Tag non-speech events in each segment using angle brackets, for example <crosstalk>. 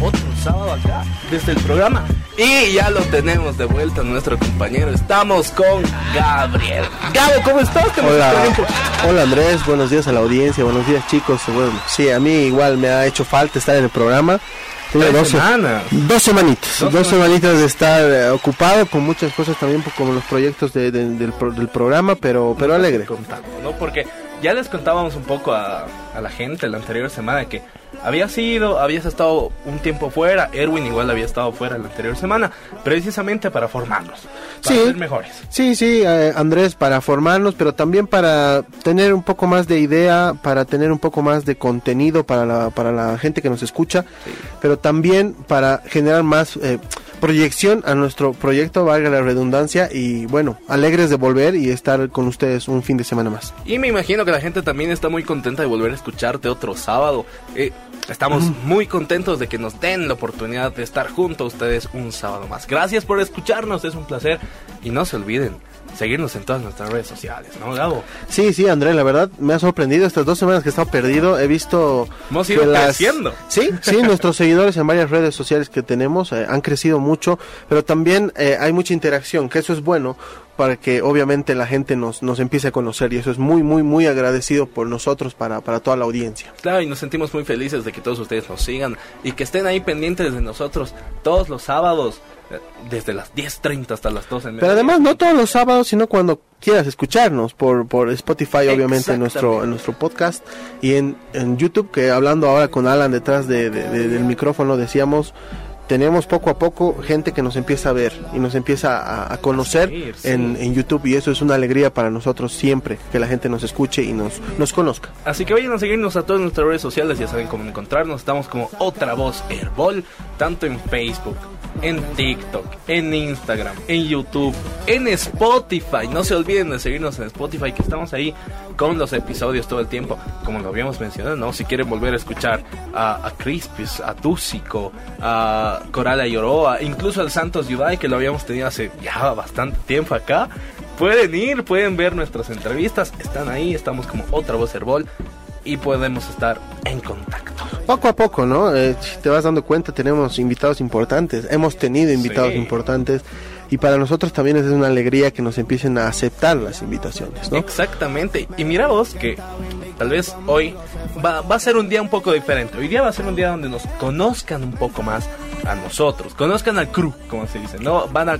Otro sábado acá, desde el programa. Y ya lo tenemos de vuelta nuestro compañero. Estamos con Gabriel. Gabo, ¿cómo estás? Hola, hola Andrés, buenos días a la audiencia, buenos días chicos. Bueno, sí, a mí igual me ha hecho falta estar en el programa. Tuve dos semanas. Dos semanitas. Dos, semanitas de estar eh, ocupado con muchas cosas también, como los proyectos de, del, del, programa, pero, pero alegre. Contando, ¿no? Porque ya les contábamos un poco a, a la gente la anterior semana que había sido, habías estado un tiempo fuera, Erwin igual había estado fuera la anterior semana, precisamente para formarnos, para ser mejores. Sí, sí, eh, Andrés, para formarnos, pero también para tener un poco más de idea, para tener un poco más de contenido para la, para la gente que nos escucha, pero también para generar más... Eh, proyección a nuestro proyecto, valga la redundancia, y bueno, alegres de volver y estar con ustedes un fin de semana más. Y me imagino que la gente también está muy contenta de volver a escucharte otro sábado. Eh, estamos muy contentos de que nos den la oportunidad de estar junto a ustedes un sábado más. Gracias por escucharnos, es un placer. Y no se olviden, seguirnos en todas nuestras redes sociales, ¿no, Gabo? Sí, sí, André, la verdad me ha sorprendido estas dos semanas que he estado perdido. He visto. Hemos ido creciendo. Sí, sí, <laughs> nuestros seguidores en varias redes sociales que tenemos eh, han crecido mucho, pero también eh, hay mucha interacción, que eso es bueno para que obviamente la gente nos, nos empiece a conocer y eso es muy, muy, muy agradecido por nosotros para, para toda la audiencia. Claro, y nos sentimos muy felices de que todos ustedes nos sigan y que estén ahí pendientes de nosotros todos los sábados desde las 10.30 hasta las 12. Pero además no todos los sábados, sino cuando quieras escucharnos por, por Spotify, obviamente, en nuestro, en nuestro podcast y en, en YouTube, que hablando ahora con Alan detrás de, del micrófono, decíamos tenemos poco a poco gente que nos empieza a ver y nos empieza a, conocer En, en, YouTube y eso es una alegría para nosotros siempre que la gente nos escuche y nos, nos conozca. Así que vayan a seguirnos a todas nuestras redes sociales, ya saben cómo encontrarnos, estamos como Otra Voz Herbol, tanto en Facebook, en TikTok, en Instagram, en YouTube, en Spotify. No se olviden de seguirnos en Spotify, que estamos ahí con los episodios todo el tiempo, como lo habíamos mencionado, ¿no? Si quieren volver a escuchar a, a Crispis, a Túsico, a Coral Yoroa, incluso al Santos Yudai, que lo habíamos tenido hace ya bastante tiempo acá, pueden ir, pueden ver nuestras entrevistas, están ahí, estamos como otra voz Herbol y podemos estar en contacto. Poco a poco, ¿no? Eh, si te vas dando cuenta, tenemos invitados importantes, hemos tenido invitados importantes y para nosotros también es una alegría que nos empiecen a aceptar las invitaciones, ¿no? Exactamente. Y mira vos que tal vez hoy va, va a ser un día un poco diferente. Hoy día va a ser un día donde nos conozcan un poco más a nosotros, conozcan al crew, como se dice, ¿no? Van a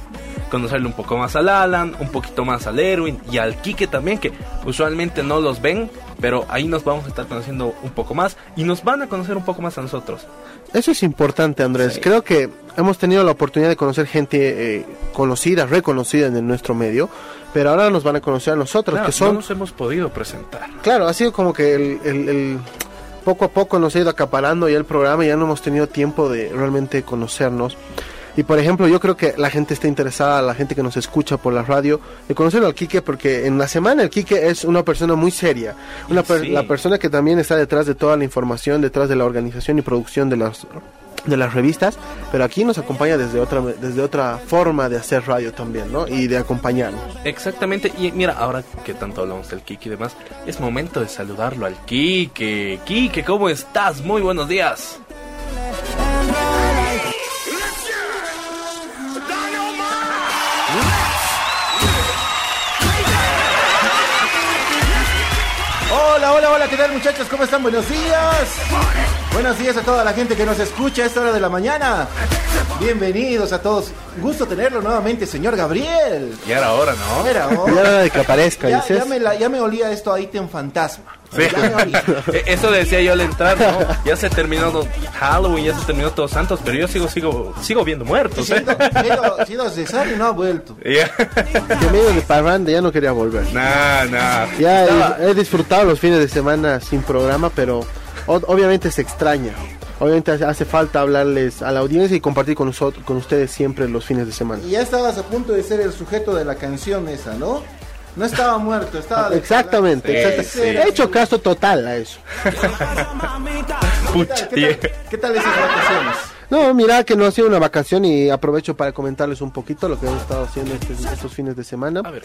conocerle un poco más al Alan, un poquito más al Erwin y al Kike también, que usualmente no los ven, pero ahí nos vamos a estar conociendo un poco más y nos van a conocer un poco más a nosotros. Eso es importante, Andrés. Creo que hemos tenido la oportunidad de conocer gente eh, conocida, reconocida en nuestro medio, pero ahora nos van a conocer a nosotros, que son... No nos hemos podido presentar. Claro, ha sido como que el, poco a poco nos ha ido acaparando ya el programa y ya no hemos tenido tiempo de realmente conocernos. Y por ejemplo, yo creo que la gente está interesada, la gente que nos escucha por la radio, de conocer al Quique, porque en la semana el Quique es una persona muy seria, una la persona que también está detrás de toda la información, detrás de la organización y producción de las de las revistas, pero aquí nos acompaña desde otra desde otra forma de hacer radio también, ¿no? Y de acompañarnos. Exactamente. Y mira, ahora que tanto hablamos del Kike y demás, es momento de saludarlo al Kike. Kike, ¿cómo estás? Muy buenos días. Hola, hola, hola, ¿qué tal muchachos? ¿Cómo están? Buenos días. Buenos días a toda la gente que nos escucha a esta hora de la mañana. Bienvenidos a todos. Gusto tenerlo nuevamente, señor Gabriel. Ya era hora, ¿no? Era hora. Ya era de que aparezca, ya, ya, me ya me olía esto ahí en fantasma. Sí. <laughs> E, eso decía yo al entrar, ¿no? Ya se terminó Halloween, ya se terminó Todos Santos, pero yo sigo sigo sigo viendo muertos. ¿eh? Sido, César y no ha vuelto. Yeah. Que medio de parranda ya no quería volver. Nah, nah. Ya he, he disfrutado los fines de semana sin programa, pero obviamente se extraña. Obviamente hace falta hablarles a la audiencia y compartir con nosotros, con ustedes siempre los fines de semana. Y ya estabas a punto de ser el sujeto de la canción esa, ¿no? No estaba muerto, estaba... exactamente, He hecho caso total a eso. ¿Qué tal, qué, tal, esas vacaciones? No, mira que no ha sido una vacación y aprovecho para comentarles un poquito lo que hemos estado haciendo estos, estos fines de semana. A ver.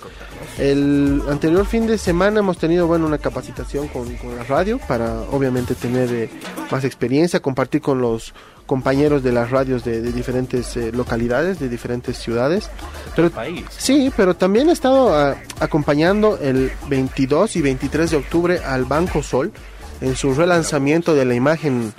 El anterior fin de semana hemos tenido bueno una capacitación con, con la radio para obviamente tener eh, más experiencia, compartir con los compañeros de las radios de, de diferentes eh, localidades, de diferentes ciudades. Pero País. sí, pero también he estado ah, acompañando el 22 y 23 de octubre al Banco Sol en su relanzamiento de la imagen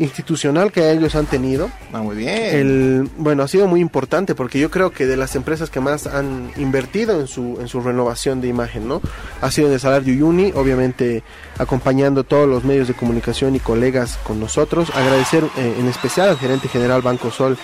institucional que ellos han tenido. Ah, muy bien. El, bueno, ha sido muy importante porque yo creo que de las empresas que más han invertido en su, en su renovación de imagen, ¿no? Ha sido de Salario Uyuni, obviamente acompañando todos los medios de comunicación y colegas con nosotros. Agradecer eh, en especial al gerente general Banco Sol,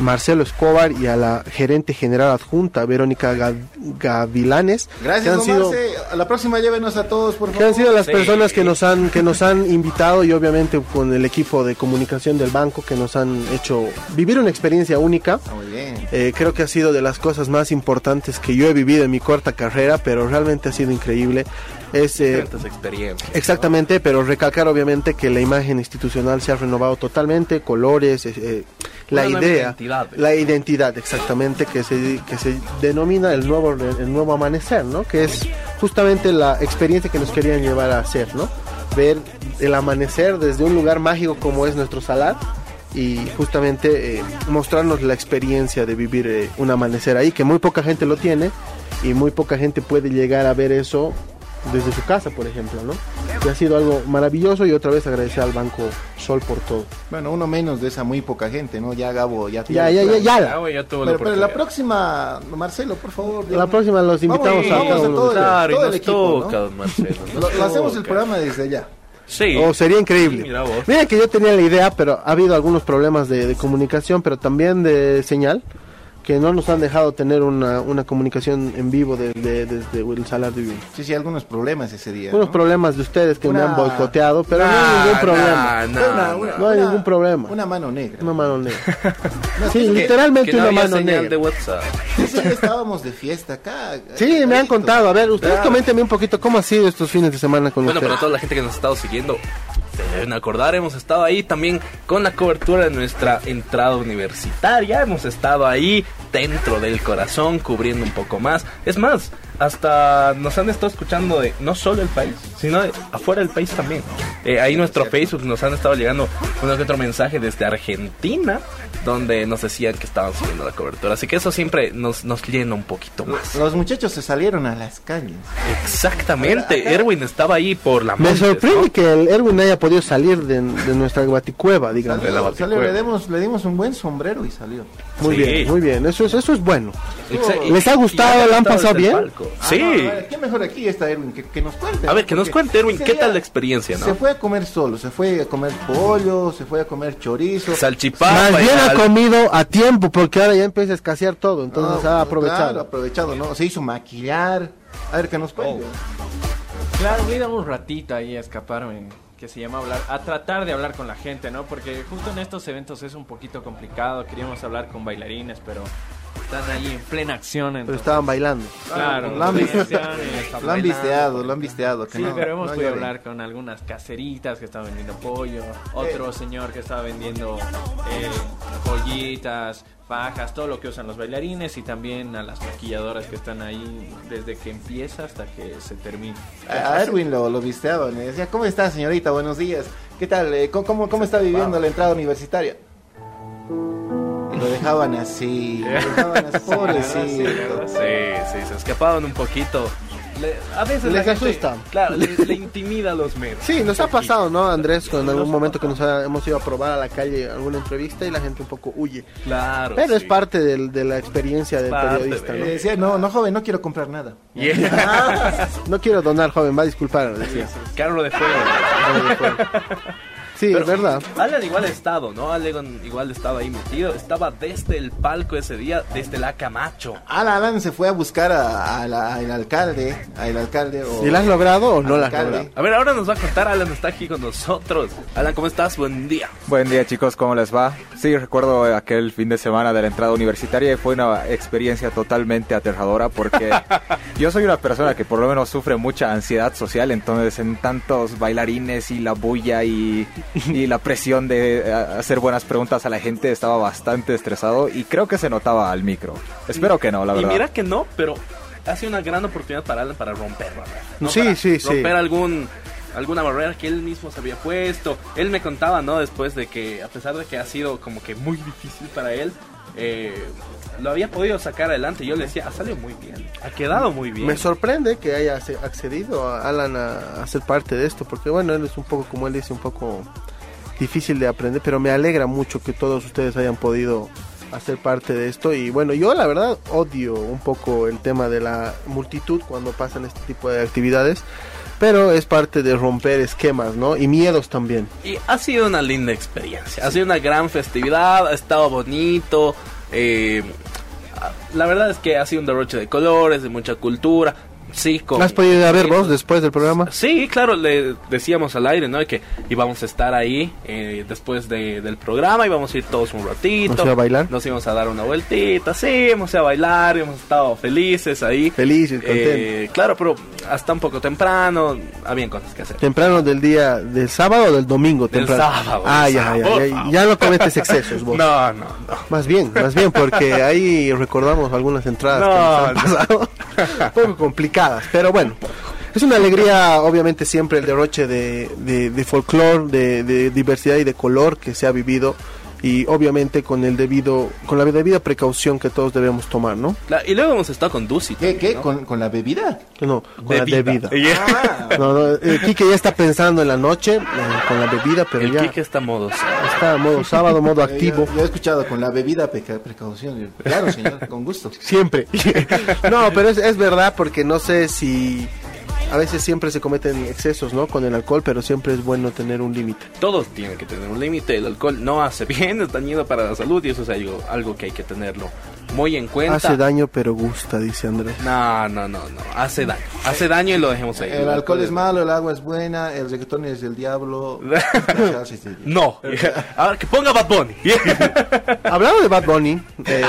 Marcelo Escobar, y a la gerente general adjunta, Verónica Ga- Gavilanes. que Gracias, han don sido- Marce. A la próxima llévenos a todos, por que han sido las Sí. personas que nos han que nos han invitado y obviamente con el equipo de comunicación del banco que nos han hecho vivir una experiencia única. Ah, muy bien. Eh, creo que ha sido de las cosas más importantes que yo he vivido en mi corta carrera, pero realmente ha sido increíble. Es eh, experiencias. exactamente, pero recalcar obviamente que la imagen institucional se ha renovado totalmente, colores, eh, eh, la Una idea, identidad. la identidad exactamente que se que se denomina el nuevo el nuevo amanecer, ¿no? Que es justamente la experiencia que nos querían llevar a hacer, ¿no? Ver el amanecer desde un lugar mágico como es nuestro salar y justamente eh, mostrarnos la experiencia de vivir eh, un amanecer ahí, que muy poca gente lo tiene y muy poca gente puede llegar a ver eso desde su casa, por ejemplo, ¿no? Que ha sido algo maravilloso y otra vez agradecer al Banco Sol por todo. Bueno, uno menos de esa muy poca gente, ¿no? Ya Gabo, ya Ya, ya, ya, ya. Ya, güey, ya tuvo la Pero, pero la próxima, Marcelo, por favor. La próxima los invitamos Vamos, a vamos a todo el- Claro, y todo el nos equipo, toca, ¿no? don Marcelo. Lo, lo hacemos el programa desde allá. Sí. Oh, sería increíble. Mira vos. Mira que yo tenía la idea, pero ha habido algunos problemas de, de comunicación, pero también de señal, que no nos han dejado tener una, una comunicación en vivo de- de- desde el Salar de Uyuni. Sí, sí, algunos problemas ese día. Unos ¿no? problemas de ustedes que me Una- han boicoteado, pero no hay Nah, ningún problema. nah, nah, Una- nah. una- No hay una- ningún problema. Una mano negra. Una mano negra. <laughs> No, Sí, que- literalmente Que no una había mano señal negra. de WhatsApp. día estábamos de fiesta acá. Sí, me han contado. A ver, ustedes Claro. coméntenme un poquito cómo ha sido estos fines de semana con Bueno, ustedes. para toda la gente que nos ha estado siguiendo, se deben acordar, hemos estado ahí también con la cobertura de nuestra entrada universitaria. Hemos estado ahí dentro del corazón, cubriendo un poco más. Es más, hasta nos han estado escuchando de no solo el país, sino de afuera del país también. Eh, ahí nuestro Facebook nos han estado llegando uno que otro mensaje desde Argentina, donde nos decían que estaban siguiendo la cobertura. Así que eso siempre nos, nos llena un poquito más. Los muchachos se salieron a las calles. Exactamente, Acá- Erwin estaba ahí por la Me sorprende ¿no? que el Erwin haya podido salir de, de nuestra guaticueva, digamos. De la Salió, Baticueva. salió, le, dimos, le dimos un buen sombrero y salió. Muy Sí. bien, muy bien. Eso es, eso es bueno. ¿Les ha gustado? ¿La han pasado bien? palco. Ah, Sí. no, a ver, ¿Qué mejor aquí está Erwin? Que, que nos cuente. A ver, que nos cuente, Erwin, ¿qué tal la experiencia, Se no? fue a comer solo, se fue a comer pollo, se fue a comer chorizo. Salchipapa. Más bien comido a tiempo porque ahora ya empieza a escasear todo, entonces No, ha Claro, aprovechado. aprovechado, ¿no? Se hizo maquillar. A ver, que nos cuente. Claro, voy a dar un ratito ahí a escaparme, que se llama hablar, a tratar de hablar con la gente, ¿no? Porque justo en estos eventos es un poquito complicado, queríamos hablar con bailarines, pero están ahí en plena acción. Pero Entonces, estaban bailando. claro, Lo han, visteado, lo han visteado. Sí, no- pero hemos no podido hablar con algunas caseritas que estaban vendiendo pollo, otro señor que estaba vendiendo eh, pollitas, fajas, todo lo que usan los bailarines y también a las maquilladoras que están ahí desde que empieza hasta que se termina. A Erwin lo, lo visteaban. Decía, ¿cómo está, señorita? Buenos días. ¿Qué tal? Eh, ¿Cómo, cómo, cómo está viviendo la entrada universitaria? Lo dejaban así. Lo dejaban así, <laughs> pobrecito. Sí, sí, se escapaban un poquito. Le- a veces Les asusta. Claro, le, <laughs> le intimida a los medios. Sí, nos ha pasado, ¿no, Andrés? Con Nos algún ha momento que nos ha- hemos ido a probar a la calle alguna entrevista y la gente un poco huye. Claro. Pero es parte del- de la experiencia del Parte periodista, de- Le ¿no? decía, no, no, joven, no quiero comprar nada. Yeah. <laughs> No quiero donar, joven, va a disculpar, decía. Carro de fuego. Sí, Pero es verdad. Alan igual ha estado, ¿no? Alan igual estaba ahí metido. Estaba desde el palco ese día, desde la Camacho. Alan, Alan se fue a buscar a- a la- al alcalde, al alcalde o... ¿Y la has logrado o no al la has alcalde. logrado? A ver, ahora nos va a contar. Alan está aquí con nosotros. Alan, ¿cómo estás? Buen día. Buen día chicos, ¿cómo les va? Sí, recuerdo aquel fin de semana de la entrada universitaria y fue una experiencia totalmente aterradora porque <laughs> yo soy una persona que por lo menos sufre mucha ansiedad social, entonces en tantos bailarines y la bulla y <laughs> y la presión de eh, hacer buenas preguntas a la gente estaba bastante estresado y creo que se notaba al micro. Espero que no, la Y verdad. mira que no, pero ha sido una gran oportunidad para Alan para romper barreras. ¿no? Sí, Para sí, sí. Romper algún alguna barrera que él mismo se había puesto. Él me contaba, ¿no? Después de que, a pesar de que ha sido como que muy difícil para él, eh, lo había podido sacar adelante. Yo le decía, ha salido muy bien, ha quedado muy bien. Me sorprende que haya accedido a Alan a, a ser parte de esto, porque bueno, él es un poco, como él dice, un poco difícil de aprender, pero me alegra mucho que todos ustedes hayan podido hacer parte de esto y bueno, yo la verdad odio un poco el tema de la multitud cuando pasan este tipo de actividades, pero es parte de romper esquemas, ¿no? Y miedos también. Y ha sido una linda experiencia. Ha sido una gran festividad, ha estado bonito. eh, la verdad es que ha sido un derroche de colores, de mucha cultura. Sí, con... ¿Has podido ir a ver vos después del programa? Sí, claro, le decíamos al aire, ¿no? Que íbamos a estar ahí eh, después de- del programa, íbamos a ir todos un ratito. ¿Nos iba a bailar? Nos íbamos a dar una vueltita, sí, íbamos a bailar, hemos estado felices ahí. Felices, contentos. Eh, claro, pero hasta un poco temprano, habían cosas que hacer. ¿Temprano del día del sábado o del domingo? Del temprano? sábado, Ah, del ya, sábado, ya, ya, ya no cometes excesos vos. <laughs> No, no, no. Más bien, más bien, porque ahí recordamos algunas entradas No, que nos han pasado, <laughs> un <laughs> poco complicadas, pero bueno. Es una alegría, obviamente, siempre el derroche de, de, de folclore, de, de diversidad y de color que se ha vivido y obviamente con el debido, con la debida precaución que todos debemos tomar, ¿no? La- y luego hemos estado con Dusi. ¿Qué? también, ¿Qué? ¿no? ¿Con, con la bebida? No, con la debida. <laughs> Ah, No, no, Quique ya está pensando en la noche eh, con la bebida, pero El ya Kike está modo sábado. está modo sábado, modo <laughs> activo. Yo, yo he escuchado con la bebida peca- precaución. Claro, señor, con gusto. Siempre. <laughs> no, pero es, es verdad porque no sé si a veces siempre se cometen excesos, ¿no? Con el alcohol, pero siempre es bueno tener un límite. Todos tienen que tener un límite. El alcohol no hace <laughs> bien, es dañino para la salud y eso es algo, algo que hay que tenerlo muy en cuenta. Hace daño, pero gusta, dice Andrés. No, no, no, no. Hace daño. Hace daño y lo dejemos ahí. El alcohol es malo, el agua es buena, el reggaetón es del diablo. <laughs> No. <laughs> Ahora que ponga Bad Bunny. <laughs> Hablando de Bad Bunny, eh,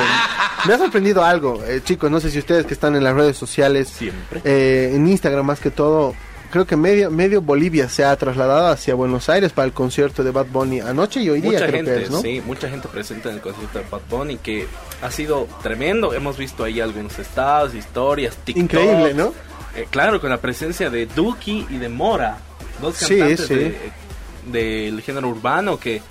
me ha sorprendido algo, eh, chicos. No sé si ustedes que están en las redes sociales, Siempre. eh, en Instagram más que todo, creo que medio, medio Bolivia se ha trasladado hacia Buenos Aires para el concierto de Bad Bunny anoche y hoy día mucha creo gente, que es, ¿no? sí, mucha gente presente en el concierto de Bad Bunny que ha sido tremendo. Hemos visto ahí algunos estados, historias, TikTok. Increíble, ¿no? Eh, claro, con la presencia de Duki y de Mora, dos Sí, cantantes sí. de- del género urbano que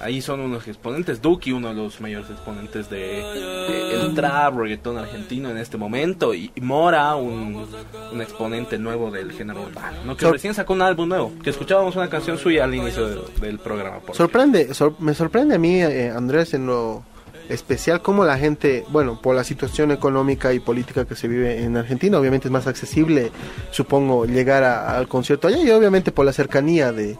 ahí son unos exponentes. Duki, uno de los mayores exponentes de, de el trap, reggaetón argentino en este momento, y, Mora, un, un exponente nuevo del género urbano, ¿no? que Sor- recién sacó un álbum nuevo, que escuchábamos una canción suya al inicio de- del programa. Sorprende, sor- me sorprende a mí, eh, Andrés, en lo especial cómo la gente, bueno, por la situación económica y política que se vive en Argentina, obviamente es más accesible, supongo, llegar a- al concierto allá y obviamente por la cercanía de,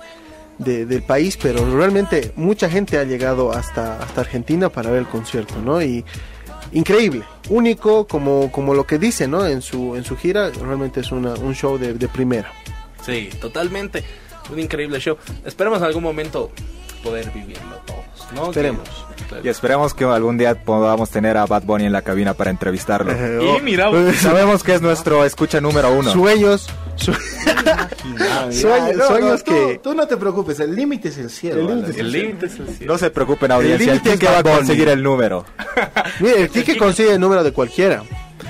de- del país, pero realmente mucha gente ha llegado hasta, hasta Argentina para ver el concierto, ¿no? Y increíble, único, como, como lo que dice, ¿no? En su, en su gira, realmente es una, un show de, primera. Sí, totalmente. Un increíble show. Esperemos en algún momento poder vivirlo todos, ¿no? Esperemos. Que- Y esperemos que algún día podamos tener a Bad Bunny en la cabina para entrevistarlo. Y mira, <laughs> Sabemos que es nuestro escucha número uno. Sueños, su- <laughs> Sueños- no, sueños que- Tú no te preocupes, el límite es el cielo. El límite es el es el cielo. No se preocupen, audiencia. El es que va a conseguir el número. <laughs> Mire, el Quique consigue el número de cualquiera.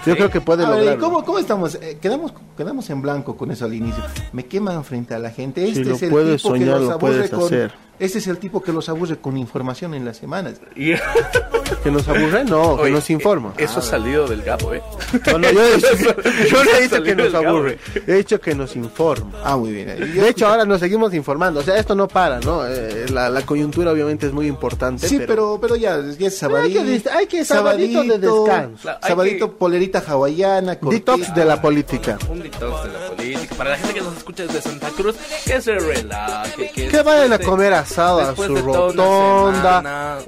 Yo creo que puede A ver, lograrlo. ¿cómo, cómo estamos? Eh, quedamos, quedamos en blanco con eso al inicio. Me queman frente a la gente. Este lo es el puedes tipo que soñar, los lo puedes con, hacer. Este es el tipo que los aburre con información en las semanas. Y- <laughs> ¿Que nos aburre? No, que nos informa. Eso ha salido del gapo, ¿eh? No, no, yo, he dicho- yo no he dicho que nos aburre, he dicho que nos informa. Ah, muy bien. Eh, De hecho, ahora nos seguimos informando. O sea, esto no para, ¿no? Eh, la, la coyuntura obviamente es muy importante. Sí, pero, pero ya, ya es Pero hay sabadito. que hay que sabadito de descanso. Sabadito, que- polerita hawaiana. Detox cortita. de la política. Un detox de la política. Para la gente que nos escucha desde Santa Cruz, que se relaje. Que, Que vayan a comer asado a después su de rotonda.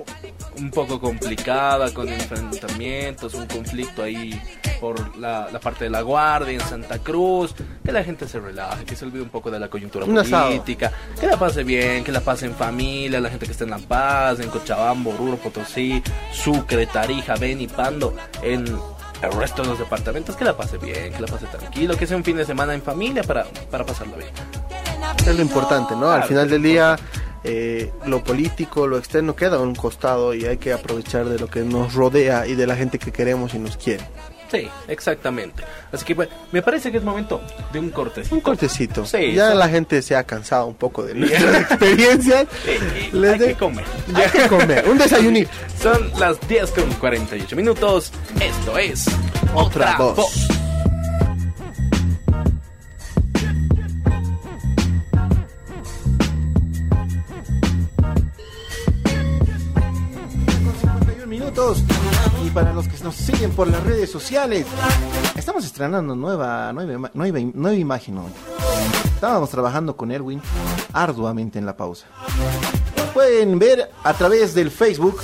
Un poco complicada con enfrentamientos, un conflicto ahí por la, la parte de la guardia en Santa Cruz. Que la gente se relaje, que se olvide un poco de la coyuntura Un asado. política. Que la pase bien, que la pase en familia, la gente que está en La Paz, en Cochabamba, Oruro, Potosí, Sucre, Tarija, Beni, Pando, en el resto de los departamentos, que la pase bien, que la pase tranquilo, que sea un fin de semana en familia para, para pasarlo bien. Es lo importante, ¿no? Al Claro. final del día, eh, lo político, lo externo queda a un costado y hay que aprovechar de lo que nos rodea y de la gente que queremos y nos quiere. Sí, exactamente. Así que bueno, me parece que es momento de un cortecito. Un cortecito. Sí, ya la gente se ha cansado un poco de <laughs> nuestras experiencias. Eh, <laughs> Les hay de- que comer. Hay que comer. Un desayunito. <laughs> Son las 10 con 48 minutos. Esto es Otra voz. Con minutos. Y para los que nos siguen por las redes sociales, estamos estrenando nueva, nueva, nueva, nueva imagen. Estábamos trabajando con Erwin arduamente en la pausa. Pueden ver a través del Facebook.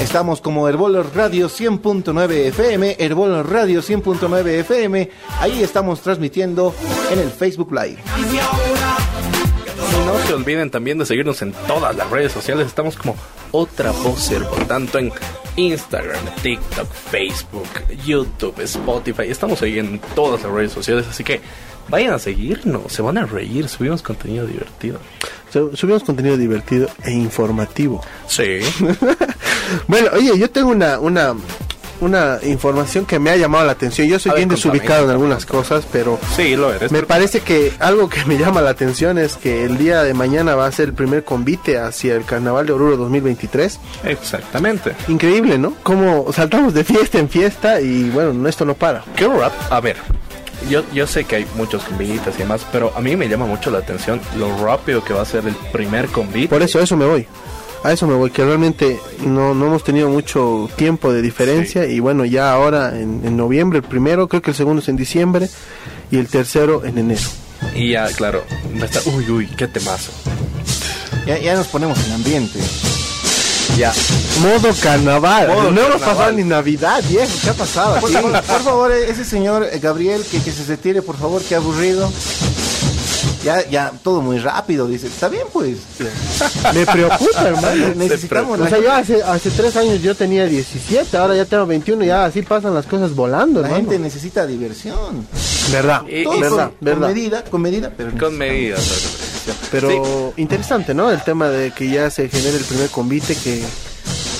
Estamos como Herbol Radio 100.9 FM, Herbol Radio 100.9 FM. Ahí estamos transmitiendo en el Facebook Live. No se olviden también de seguirnos en todas las redes sociales. Estamos como Otra Voz Servo, tanto en Instagram, TikTok, Facebook, YouTube, Spotify. Estamos ahí en todas las redes sociales, así que vayan a seguirnos, se van a reír, subimos contenido divertido. Su- Subimos contenido divertido e informativo. Sí. <laughs> Bueno, oye, yo tengo una, una, una información que me ha llamado la atención. Yo soy ver, bien contame, desubicado en algunas cosas, pero Sí, lo eres. me pero- parece que algo que me llama la atención es que el día de mañana va a ser el primer convite hacia el Carnaval de Oruro 2023. Exactamente. Increíble, ¿no? Como saltamos de fiesta en fiesta y bueno, esto no para. ¿Qué rap? A ver, yo, yo sé que hay muchos convites y demás, pero a mí me llama mucho la atención lo rápido que va a ser el primer convite. Por eso, eso me voy. A eso me voy, que realmente no, no hemos tenido mucho tiempo de diferencia y bueno, ya ahora en, en noviembre, el primero, creo que el segundo es en diciembre y el tercero en enero. Y ya, claro, va a estar, uy, uy, qué temazo. Ya, ya nos ponemos en ambiente. Ya. Modo carnaval. Modo no hemos pasado ni Navidad, viejo. ¿Qué ha pasado? Por favor, por favor, ese señor eh, Gabriel, que, que se retire, por favor, que aburrido. Ya, ya, todo muy rápido, dice. Está bien, pues. Me preocupa, hermano. <laughs> Necesitamos O sea, yo hace, hace tres años yo tenía 17, ahora ya tengo 21, ya así pasan las cosas volando, la hermano. gente necesita diversión. Verdad, Y- Todo y- verdad, con, con verdad. medida, con medida, pero Con necesitamos. medidas. Pero interesante, ¿no? El tema de que ya se genere el primer convite que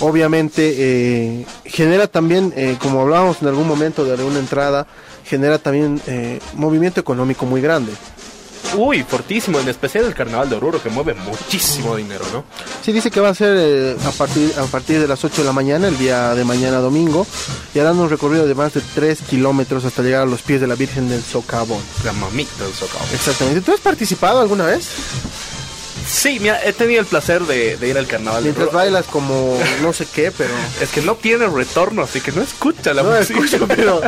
obviamente eh, genera también, eh, como hablábamos en algún momento de alguna entrada, genera también eh, movimiento económico muy grande. Uy, fortísimo, en especial el carnaval de Oruro que mueve muchísimo dinero, ¿no? Sí, dice que va a ser eh, a, partir, a partir de las 8 de la mañana, el día de mañana domingo, y harán un recorrido de más de 3 kilómetros hasta llegar a los pies de la Virgen del Socavón. La mamita del socavo. Exactamente. ¿Tú has participado alguna vez? Sí, mira, he tenido el placer de, de ir al carnaval de Mientras bailas como no sé qué, pero... Es que no tiene retorno, así que no escucha la No música. escucho, <laughs> pero...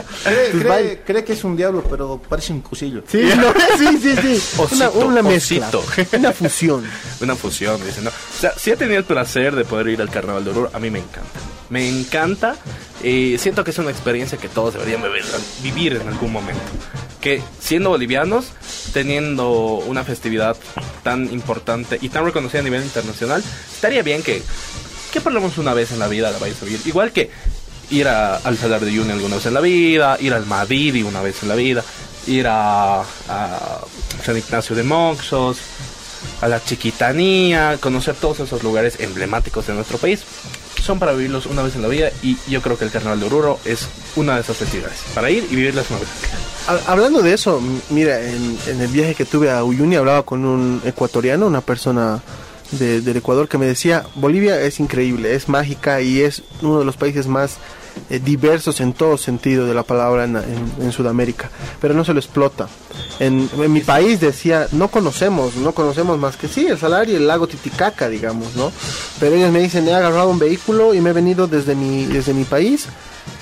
Cree, que es un diablo, pero parece un cuchillo. Sí, no, <laughs> sí, sí, sí. una, Osito, una mezcla. osito. Una fusión. <laughs> Una fusión, dice, ¿no? O sea, sí he tenido el placer de poder ir al carnaval de Oruro, a mí me encanta. Me encanta, eh, siento que es una experiencia que todos deberían vivir, en algún momento. Que siendo bolivianos, teniendo una festividad tan importante y tan reconocida a nivel internacional, estaría bien que, que por lo menos una vez en la vida la vayas a vivir. Igual que ir a- al Salar de Uyuni alguna vez en la vida, ir al Madidi una vez en la vida, ir a, a San Ignacio de Moxos, a la Chiquitanía, conocer todos esos lugares emblemáticos de nuestro país. Son para vivirlos una vez en la vida y yo creo que el Carnaval de Oruro es una de esas festividades. Para ir y vivirlas una vez. Ha- Hablando de eso, mira, en, en el viaje que tuve a Uyuni hablaba con un ecuatoriano, una persona de- del Ecuador que me decía, Bolivia es increíble, es mágica y es uno de los países más eh, diversos en todo sentido de la palabra en, Sudamérica, pero no se lo explota. En, en mi país decía, no conocemos, no conocemos más que sí, el salario y el lago Titicaca, digamos, ¿no? Pero ellos me dicen, he agarrado un vehículo y me he venido desde mi, desde mi país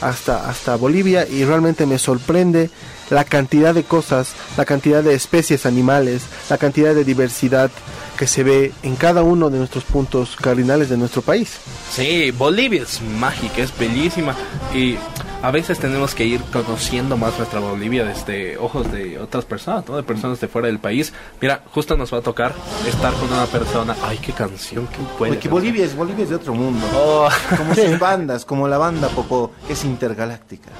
hasta, hasta Bolivia y realmente me sorprende la cantidad de cosas, la cantidad de especies animales, la cantidad de diversidad que se ve en cada uno de nuestros puntos cardinales de nuestro país. Sí, Bolivia es mágica, es bellísima. Y a veces tenemos que ir conociendo más nuestra Bolivia desde ojos de otras personas, ¿no? De personas de fuera del país. Mira, justo nos va a tocar estar con una persona. Ay, qué canción, qué buena Porque. Bolivia es, Bolivia es de otro mundo. Oh, Como sus <laughs> bandas, como la banda Popó, que es intergaláctica.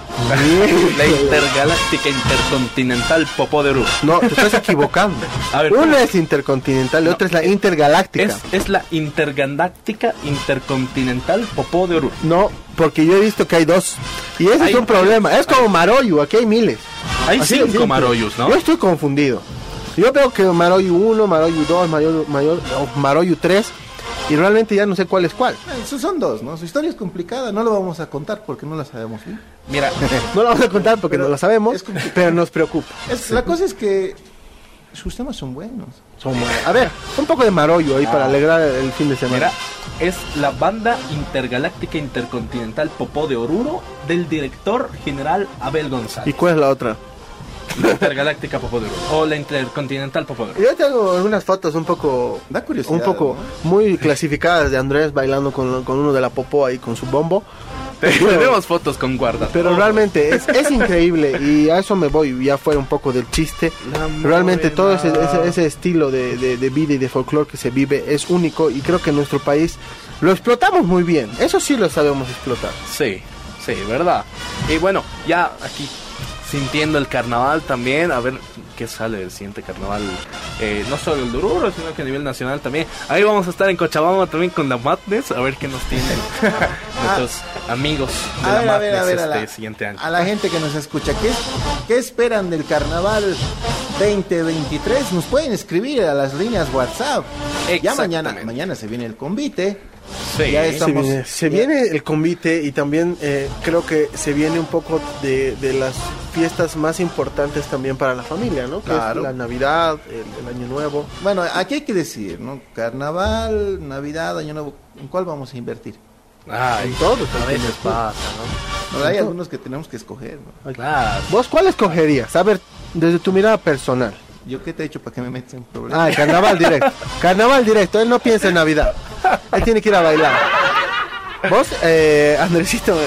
la intergaláctica intercontinental Popó de Uru. No, te estás equivocando. A ver, Una es intercontinental y otra es la intergaláctica. Es, es la intergaláctica intercontinental Popó de Uru. No, porque yo he visto que hay dos. Y ese Hay- es un problema. Es como Maroyu, aquí hay miles. Hay Así cinco. Maroyus, ¿no? Yo estoy confundido. Yo veo que Maroyu 1, Maroyu 2, Maroyu, Maroyu 3. Y realmente ya no sé cuál es cuál. Eh, Esos son dos, ¿no? Su historia es complicada, no lo vamos a contar porque no la sabemos bien. Mira, <laughs> No lo vamos a contar porque Pero no lo sabemos, pero nos preocupa. Es- La cosa es que sus temas son buenos. A ver, un poco de Maroyu ahí para alegrar el fin de semana. mira, es la banda intergaláctica intercontinental Popó de Oruro del director general Abel ¿Y González. cuál es la otra? La intergaláctica Popó de Oruro. O la intercontinental Popó de Oruro. Yo tengo algunas fotos un poco Da curiosidad. un poco ¿no? muy clasificadas de Andrés bailando con, con uno de la popó ahí con su bombo. <laughs> Tenemos fotos con guarda. Pero realmente es, es <laughs> increíble y a eso me voy, ya fuera un poco del chiste. Realmente todo ese, ese, ese estilo de, de- de vida y de folclore que se vive es único y creo que en nuestro país lo explotamos muy bien. Eso sí lo sabemos explotar. Sí, sí, verdad. Y bueno, ya aquí sintiendo el carnaval también, a ver qué sale del siguiente carnaval, eh, no solo el de Oruro, sino que a nivel nacional también. Ahí vamos a estar en Cochabamba también con la Madness, a ver qué nos tienen <laughs> nuestros amigos de la ver, a ver, Madness a ver, a este la, siguiente año. a la gente que nos escucha, ¿qué, ¿qué esperan del carnaval 2023? Nos pueden escribir a las líneas WhatsApp. Ya mañana, mañana se viene el convite. Sí, ya Se estamos- viene, se ya- viene el convite y también eh, creo que se viene un poco de, de las fiestas más importantes también para la familia, ¿no? Que Claro. es la Navidad, el, el Año Nuevo. Bueno, aquí hay que decir, ¿no? Carnaval, Navidad, Año Nuevo, ¿en cuál vamos a invertir? Ay, todo a veces pasa, No, hay algunos que tenemos que escoger, ¿no? ¿no? Claro. ¿Vos cuál escogerías? A ver, desde tu mirada personal. ¿Yo qué te he hecho para que me metas en problemas? Ah, el carnaval directo. <laughs> Carnaval directo, él no piensa en Navidad. <laughs> Él tiene que ir a bailar. Vos, eh, Andresito,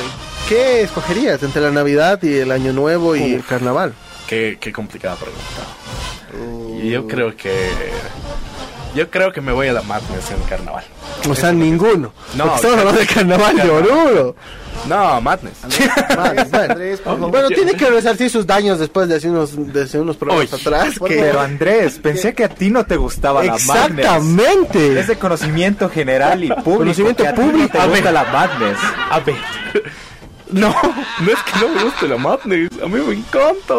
¿qué escogerías entre la Navidad y el Año Nuevo y el carnaval? Qué, qué complicada pregunta. Uh, yo creo que... Yo creo que me voy a la Madness en carnaval. O sea, ninguno. No, Porque estamos hablando de carnaval de Oruro. No, Madness. <laughs> Bueno. Andrés, por favor. Bueno, tiene que resarcir sus daños después de hace unos, de hace unos programas Uy. atrás. Que- Pero Andrés, pensé que a ti no te gustaba la Madness. Exactamente. Es de conocimiento general y público. Conocimiento que a ti público. No te A gusta ver. la Madness. A ver. No, no es que no me guste la Madness. A mí me encanta.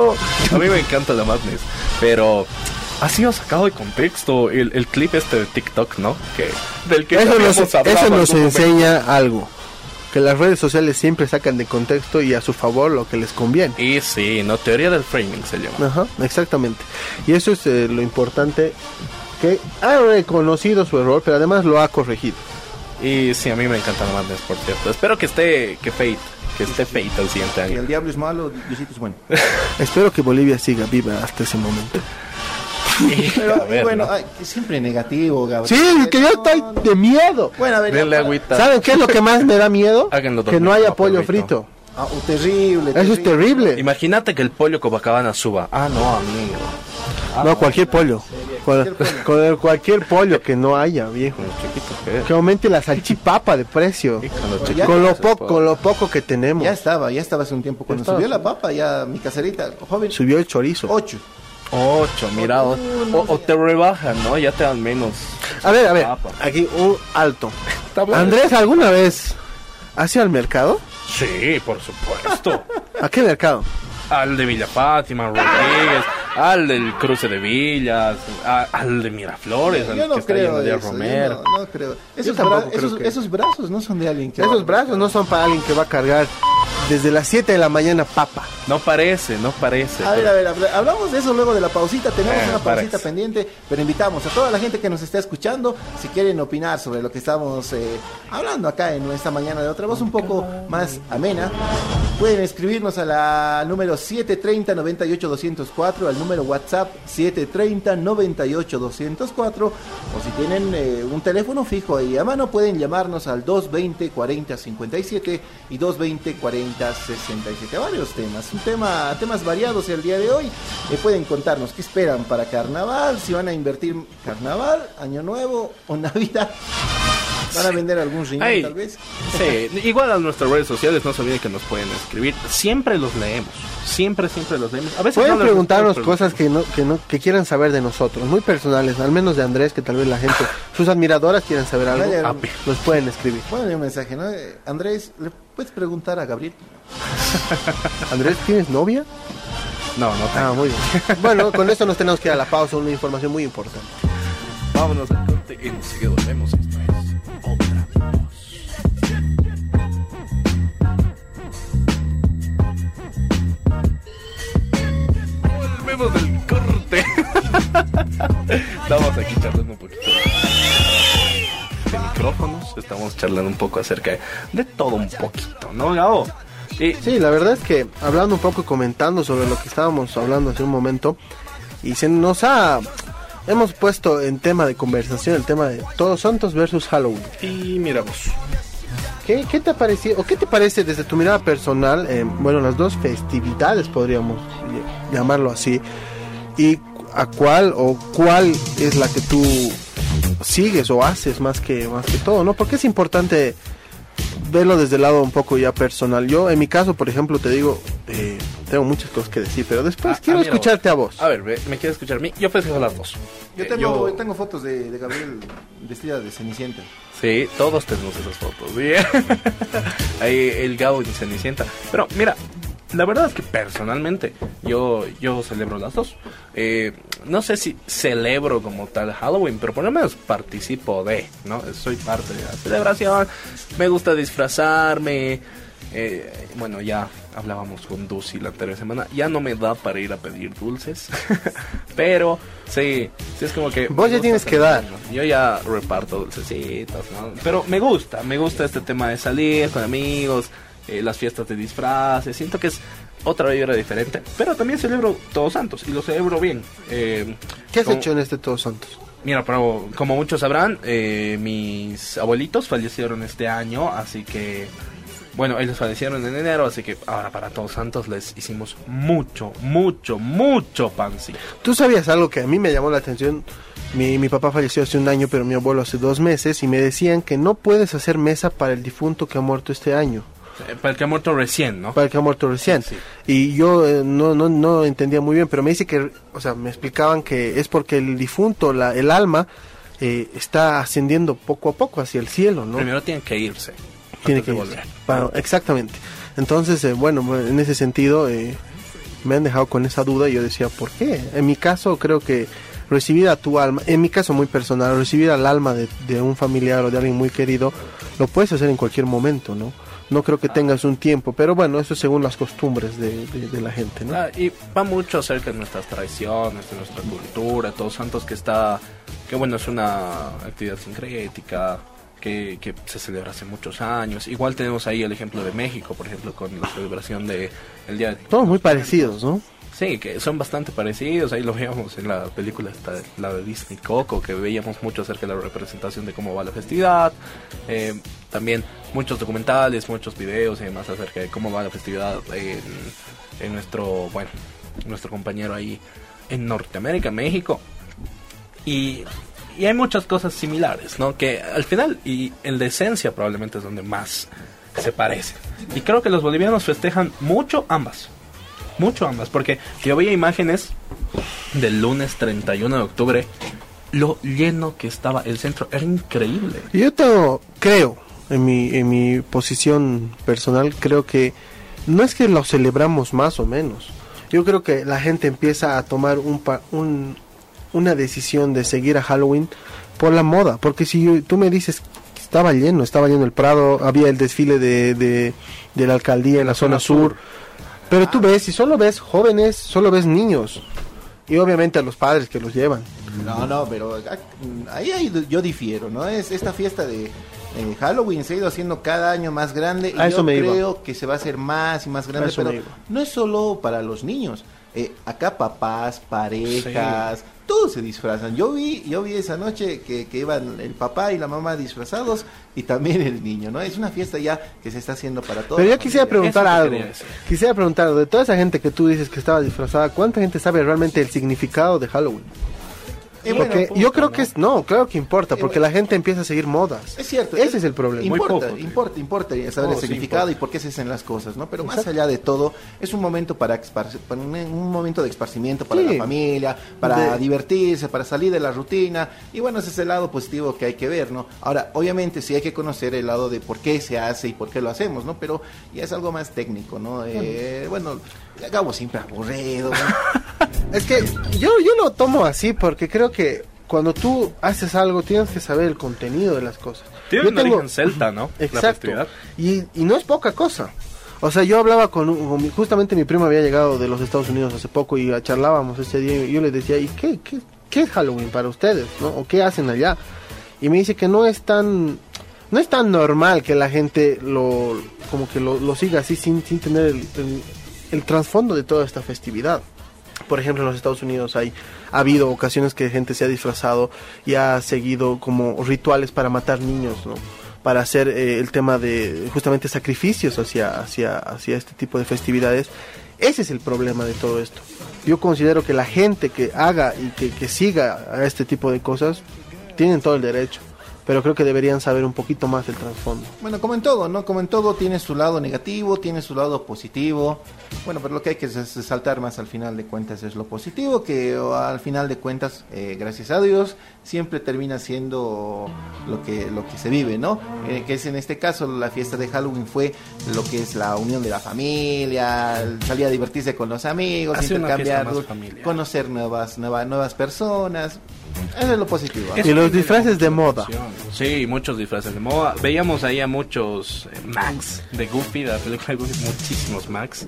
A mí me encanta la Madness. Pero ha sido sacado de contexto el, el clip este de TikTok, ¿no? Que, del que Eso nos, eso nos momento. enseña algo. Que las redes sociales siempre sacan de contexto y a su favor lo que les conviene. Y sí, no, teoría del framing se llama. Ajá, exactamente. Y eso es eh, lo importante, que ha reconocido su error, pero además lo ha corregido. Y sí, a mí me encanta la Madness, por cierto. Espero que esté, que Fate, que esté Fate el siguiente Si año. el diablo es malo, Diosito es bueno. <laughs> Espero que Bolivia siga viva hasta ese momento. <laughs> Pero ver, bueno, ¿no? ay, siempre negativo, Gabriel. Sí, que yo estoy no. de miedo. Bueno, a ver, Denle agüita. ¿Saben qué es lo que más me da miedo? <laughs> Háganlo Que no haya pollo frito. Ah, oh, terrible, Eso es terrible. Imagínate que el pollo Copacabana suba. Ah, no, amigo. No, cualquier pollo. Cual- Con el cualquier pollo que no haya, viejo. Chiquito que. Que aumente la salchipapa de precio. Con lo, se po- puede. con lo poco que tenemos. Ya estaba, ya estaba hace un tiempo. Cuando subió la papa, ya mi caserita, joven, Subió el chorizo. ocho. Ocho, mira. O, o- o te rebajan, ¿no? Ya te dan menos. A ver, a ver. Papa. Aquí un alto. <laughs> Andrés, ¿alguna vez has ido al mercado? Sí, por supuesto. ¿A qué mercado? al de Villa Fátima, Rodríguez, al del cruce de Villas, a- al de Miraflores, al no que está creo lleno de eso, yo Romero. no, no creo. Esos, tampoco bra- creo esos, que- esos brazos no son de alguien que... Esos brazos no son para alguien que va a cargar desde las 7 de la mañana papa. No parece, no parece. A ver, a ver, habla- hablamos de eso luego de la pausita. Tenemos Eh, una pausita parece. pendiente, pero invitamos a toda la gente que nos está escuchando, si quieren opinar sobre lo que estamos eh, hablando acá en esta mañana de otra voz un poco más amena, pueden escribirnos a la número 730-98-204, al número WhatsApp 730-98-204, o si tienen eh, un teléfono fijo ahí a mano, pueden llamarnos al 220-40-57 y 220-40-58. 3067. Varios temas, un tema, temas variados el día de hoy. Eh, pueden contarnos qué esperan para carnaval, si van a invertir carnaval, año nuevo o <laughs> navidad. ¿Van a vender algún riñón Ay, tal vez? Sí, igual a nuestras redes sociales no se olviden que nos pueden escribir. Siempre los leemos. Siempre, siempre los leemos. A veces Pueden no preguntarnos cosas que no, que no que quieran saber de nosotros, muy personales, al menos de Andrés, que tal vez la gente, sus admiradoras quieren saber algo, Vaya, ah, los pueden escribir. Bueno, un mensaje, ¿no? Eh, Andrés, ¿le puedes preguntar a Gabriel? <laughs> Andrés, ¿tienes novia? No, no tengo. Ah, muy bien. Bueno, con esto nos tenemos que ir a la pausa, una información muy importante. Vámonos al corte y enseguida volvemos. Esto Volvemos del corte. <laughs> Estamos aquí charlando un poquito de micrófonos. Estamos charlando un poco acerca de, todo un poquito, ¿no, Gabo? Y Sí, la verdad es que hablando un poco y comentando sobre lo que estábamos hablando hace un momento, y se nos ha... Hemos puesto en tema de conversación el tema de Todos Santos versus Halloween. y miramos. ¿Qué, te ha o qué te parece desde tu mirada personal, eh, bueno, las dos festividades podríamos ll- llamarlo así, y a cuál o cuál es la que tú sigues o haces más que más que todo, ¿no? Porque es importante verlo desde el lado un poco ya personal. Yo, en mi caso, por ejemplo, te digo, eh, tengo muchas cosas que decir, pero después Ah, quiero escucharte a vos. A ver, ve, ¿me quieres escuchar a mí? Yo festejo las dos. Yo Eh, tengo, yo tengo fotos de, de Gabriel vestida de Cenicienta. Sí, todos tenemos esas fotos. ¿sí? <laughs> Ahí el Gabo y Cenicienta. Pero mira, la verdad es que personalmente yo, yo celebro las dos. Eh, no sé si celebro como tal Halloween, pero por lo menos participo de, ¿no? Soy parte de la celebración. Me gusta disfrazarme. Eh, bueno, ya hablábamos con Dusi la anterior semana. Ya no me da para ir a pedir dulces. <laughs> pero sí, sí es como que... Vos ya tienes que dar. Yo ya reparto dulcecitos, ¿no? Pero me gusta, me gusta este tema de salir con amigos, eh, las fiestas de disfraces. Siento que es otra vibra diferente. Pero también celebro Todos Santos y lo celebro bien. Eh, ¿Qué has hecho en este Todos Santos? Mira, pero como muchos sabrán, eh, mis abuelitos fallecieron este año, así que... Bueno, ellos fallecieron en enero, así que ahora para Todos Santos les hicimos mucho, mucho, mucho pancito. Tú sabías algo que a mí me llamó la atención. Mi, mi papá falleció hace un año, pero mi abuelo hace dos meses, y me decían que no puedes hacer mesa para el difunto que ha muerto este año, Para el que ha muerto recién, ¿no? para el que ha muerto recién. Sí. Y yo eh, no, no, no entendía muy bien, pero me dice que, o sea, me explicaban que es porque el difunto, la, el alma, eh, está ascendiendo poco a poco hacia el cielo, ¿no? Primero tienen que irse. Tiene que volver. Para- exactamente. Entonces, eh, bueno, en ese sentido, eh, me han dejado con esa duda y yo decía, ¿por qué? En mi caso, creo que recibir a tu alma, en mi caso muy personal, recibir al alma de, de un familiar o de alguien muy querido, lo puedes hacer en cualquier momento, ¿no? No creo que tengas un tiempo, pero bueno, eso es según las costumbres de, de- de la gente, ¿no? Ah, y va mucho acerca de nuestras tradiciones, de nuestra cultura, Todos Santos que está, que bueno, es una actividad sincrética, que, que se celebra hace muchos años. Igual tenemos ahí el ejemplo de México, por ejemplo, con la celebración de el Día de... Todos muy parecidos, ¿no? Sí, que son bastante parecidos. Ahí lo veíamos en la película, esta, la de Disney Coco, que veíamos mucho acerca de la representación de cómo va la festividad. Eh, también muchos documentales, muchos videos y demás acerca de cómo va la festividad en, nuestro, bueno, nuestro compañero ahí en Norteamérica, México. Y, y hay muchas cosas similares, ¿no? Que al final y en la esencia probablemente es donde más se parecen. Y creo que los bolivianos festejan mucho ambas. Mucho ambas, porque yo veía imágenes del lunes 31 de octubre, lo lleno que estaba el centro, era increíble. Yo tengo, creo, en mi, en mi posición personal, creo que no es que lo celebramos más o menos. Yo creo que la gente empieza a tomar un, pa- un- una decisión de seguir a Halloween por la moda. Porque si yo- tú me dices que estaba lleno, estaba lleno el Prado, había el desfile de, de, de la alcaldía en la zona sur. Pero tú ves, y solo ves jóvenes, solo ves niños. Y obviamente a los padres que los llevan. No, no, pero ah, ahí, ahí yo difiero, ¿no? Es esta fiesta de eh, Halloween se ha ido haciendo cada año más grande y A eso yo me iba. creo que se va a hacer más y más grande, eso pero no es solo para los niños. Eh, acá papás, parejas, todos se disfrazan. Yo vi, yo vi esa noche que, que iban el papá y la mamá disfrazados y también el niño, ¿no? Es una fiesta ya que se está haciendo para todos. Pero yo quisiera preguntar algo. Quisiera preguntar, de toda esa gente que tú dices que estaba disfrazada, ¿cuánta gente sabe realmente el significado de Halloween? Porque yo creo que es, no, claro que importa, Eh, porque la gente empieza a seguir modas. Es cierto. Ese es el problema. Muy Importa, poco, importa, importa saber Oh, el significado y por qué se hacen las cosas, ¿no? Pero más allá de todo, es un momento para, para un, un momento de esparcimiento para Sí. la familia, para De- divertirse, para salir de la rutina. Y bueno, ese es el lado positivo que hay que ver, ¿no? Ahora, obviamente sí hay que conocer el lado de por qué se hace y por qué lo hacemos, ¿no? Pero ya es algo más técnico, ¿no? Eh, bueno, Gabo siempre aburrido. <laughs> Es que yo, yo lo tomo así porque creo que cuando tú haces algo tienes que saber el contenido de las cosas. Tiene yo un origen celta, ¿no? Exacto. Y, y no es poca cosa. O sea, yo hablaba con, un- con mi- justamente mi primo había llegado de los Estados Unidos hace poco y charlábamos ese día y yo le decía, ¿y qué, qué, qué es Halloween para ustedes? ¿no? ¿O qué hacen allá? Y me dice que no es tan no es tan normal que la gente lo como que lo, lo siga así sin, sin tener el, el- el trasfondo de toda esta festividad. Por ejemplo, en los Estados Unidos hay ha habido ocasiones que gente se ha disfrazado y ha seguido como rituales para matar niños. Para hacer eh, el tema de justamente sacrificios hacia, hacia, hacia este tipo de festividades. Ese es el problema de todo esto. Yo considero que la gente que haga y que, que siga a este tipo de cosas tienen todo el derecho, pero creo que deberían saber un poquito más del trasfondo. Bueno, como en todo, ¿no? Como en todo tiene su lado negativo, tiene su lado positivo. Bueno, pero lo que hay que es- es saltar más al final de cuentas es lo positivo, que al final de cuentas, eh, gracias a Dios, siempre termina siendo lo que, lo que se vive, ¿no? Eh, que es en este caso la fiesta de Halloween fue lo que es la unión de la familia, salir a divertirse con los amigos, Hace intercambiar, conocer nuevas, nuevas, nuevas personas. Eso es lo positivo. Eso Y los disfraces de moda. Sí, muchos disfraces de moda. Veíamos ahí a muchos eh, Max de Goofy, de la película de Goofy, muchísimos Max.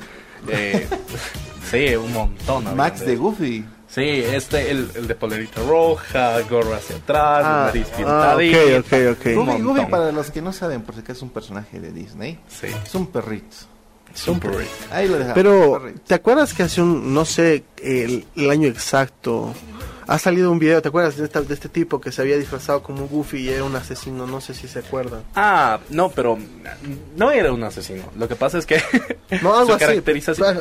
Eh, <laughs> sí, un montón. Max de Goofy. Sí, este, el, el de polerita roja, gorro hacia atrás, Ah, nariz ah, ok, ok, ok. Goofy. Goofy, para los que no saben, por si acaso es un personaje de Disney. Sí, Es un perrito. super. Ahí lo dejamos. Pero. ¿te acuerdas que hace un, no sé, el, el año exacto, ha salido un video, ¿te acuerdas de, esta- de este tipo que se había disfrazado como un Goofy y era un asesino? No sé si se acuerdan. Ah, no, pero no era un asesino. Lo que pasa es que <laughs> No, algo su así.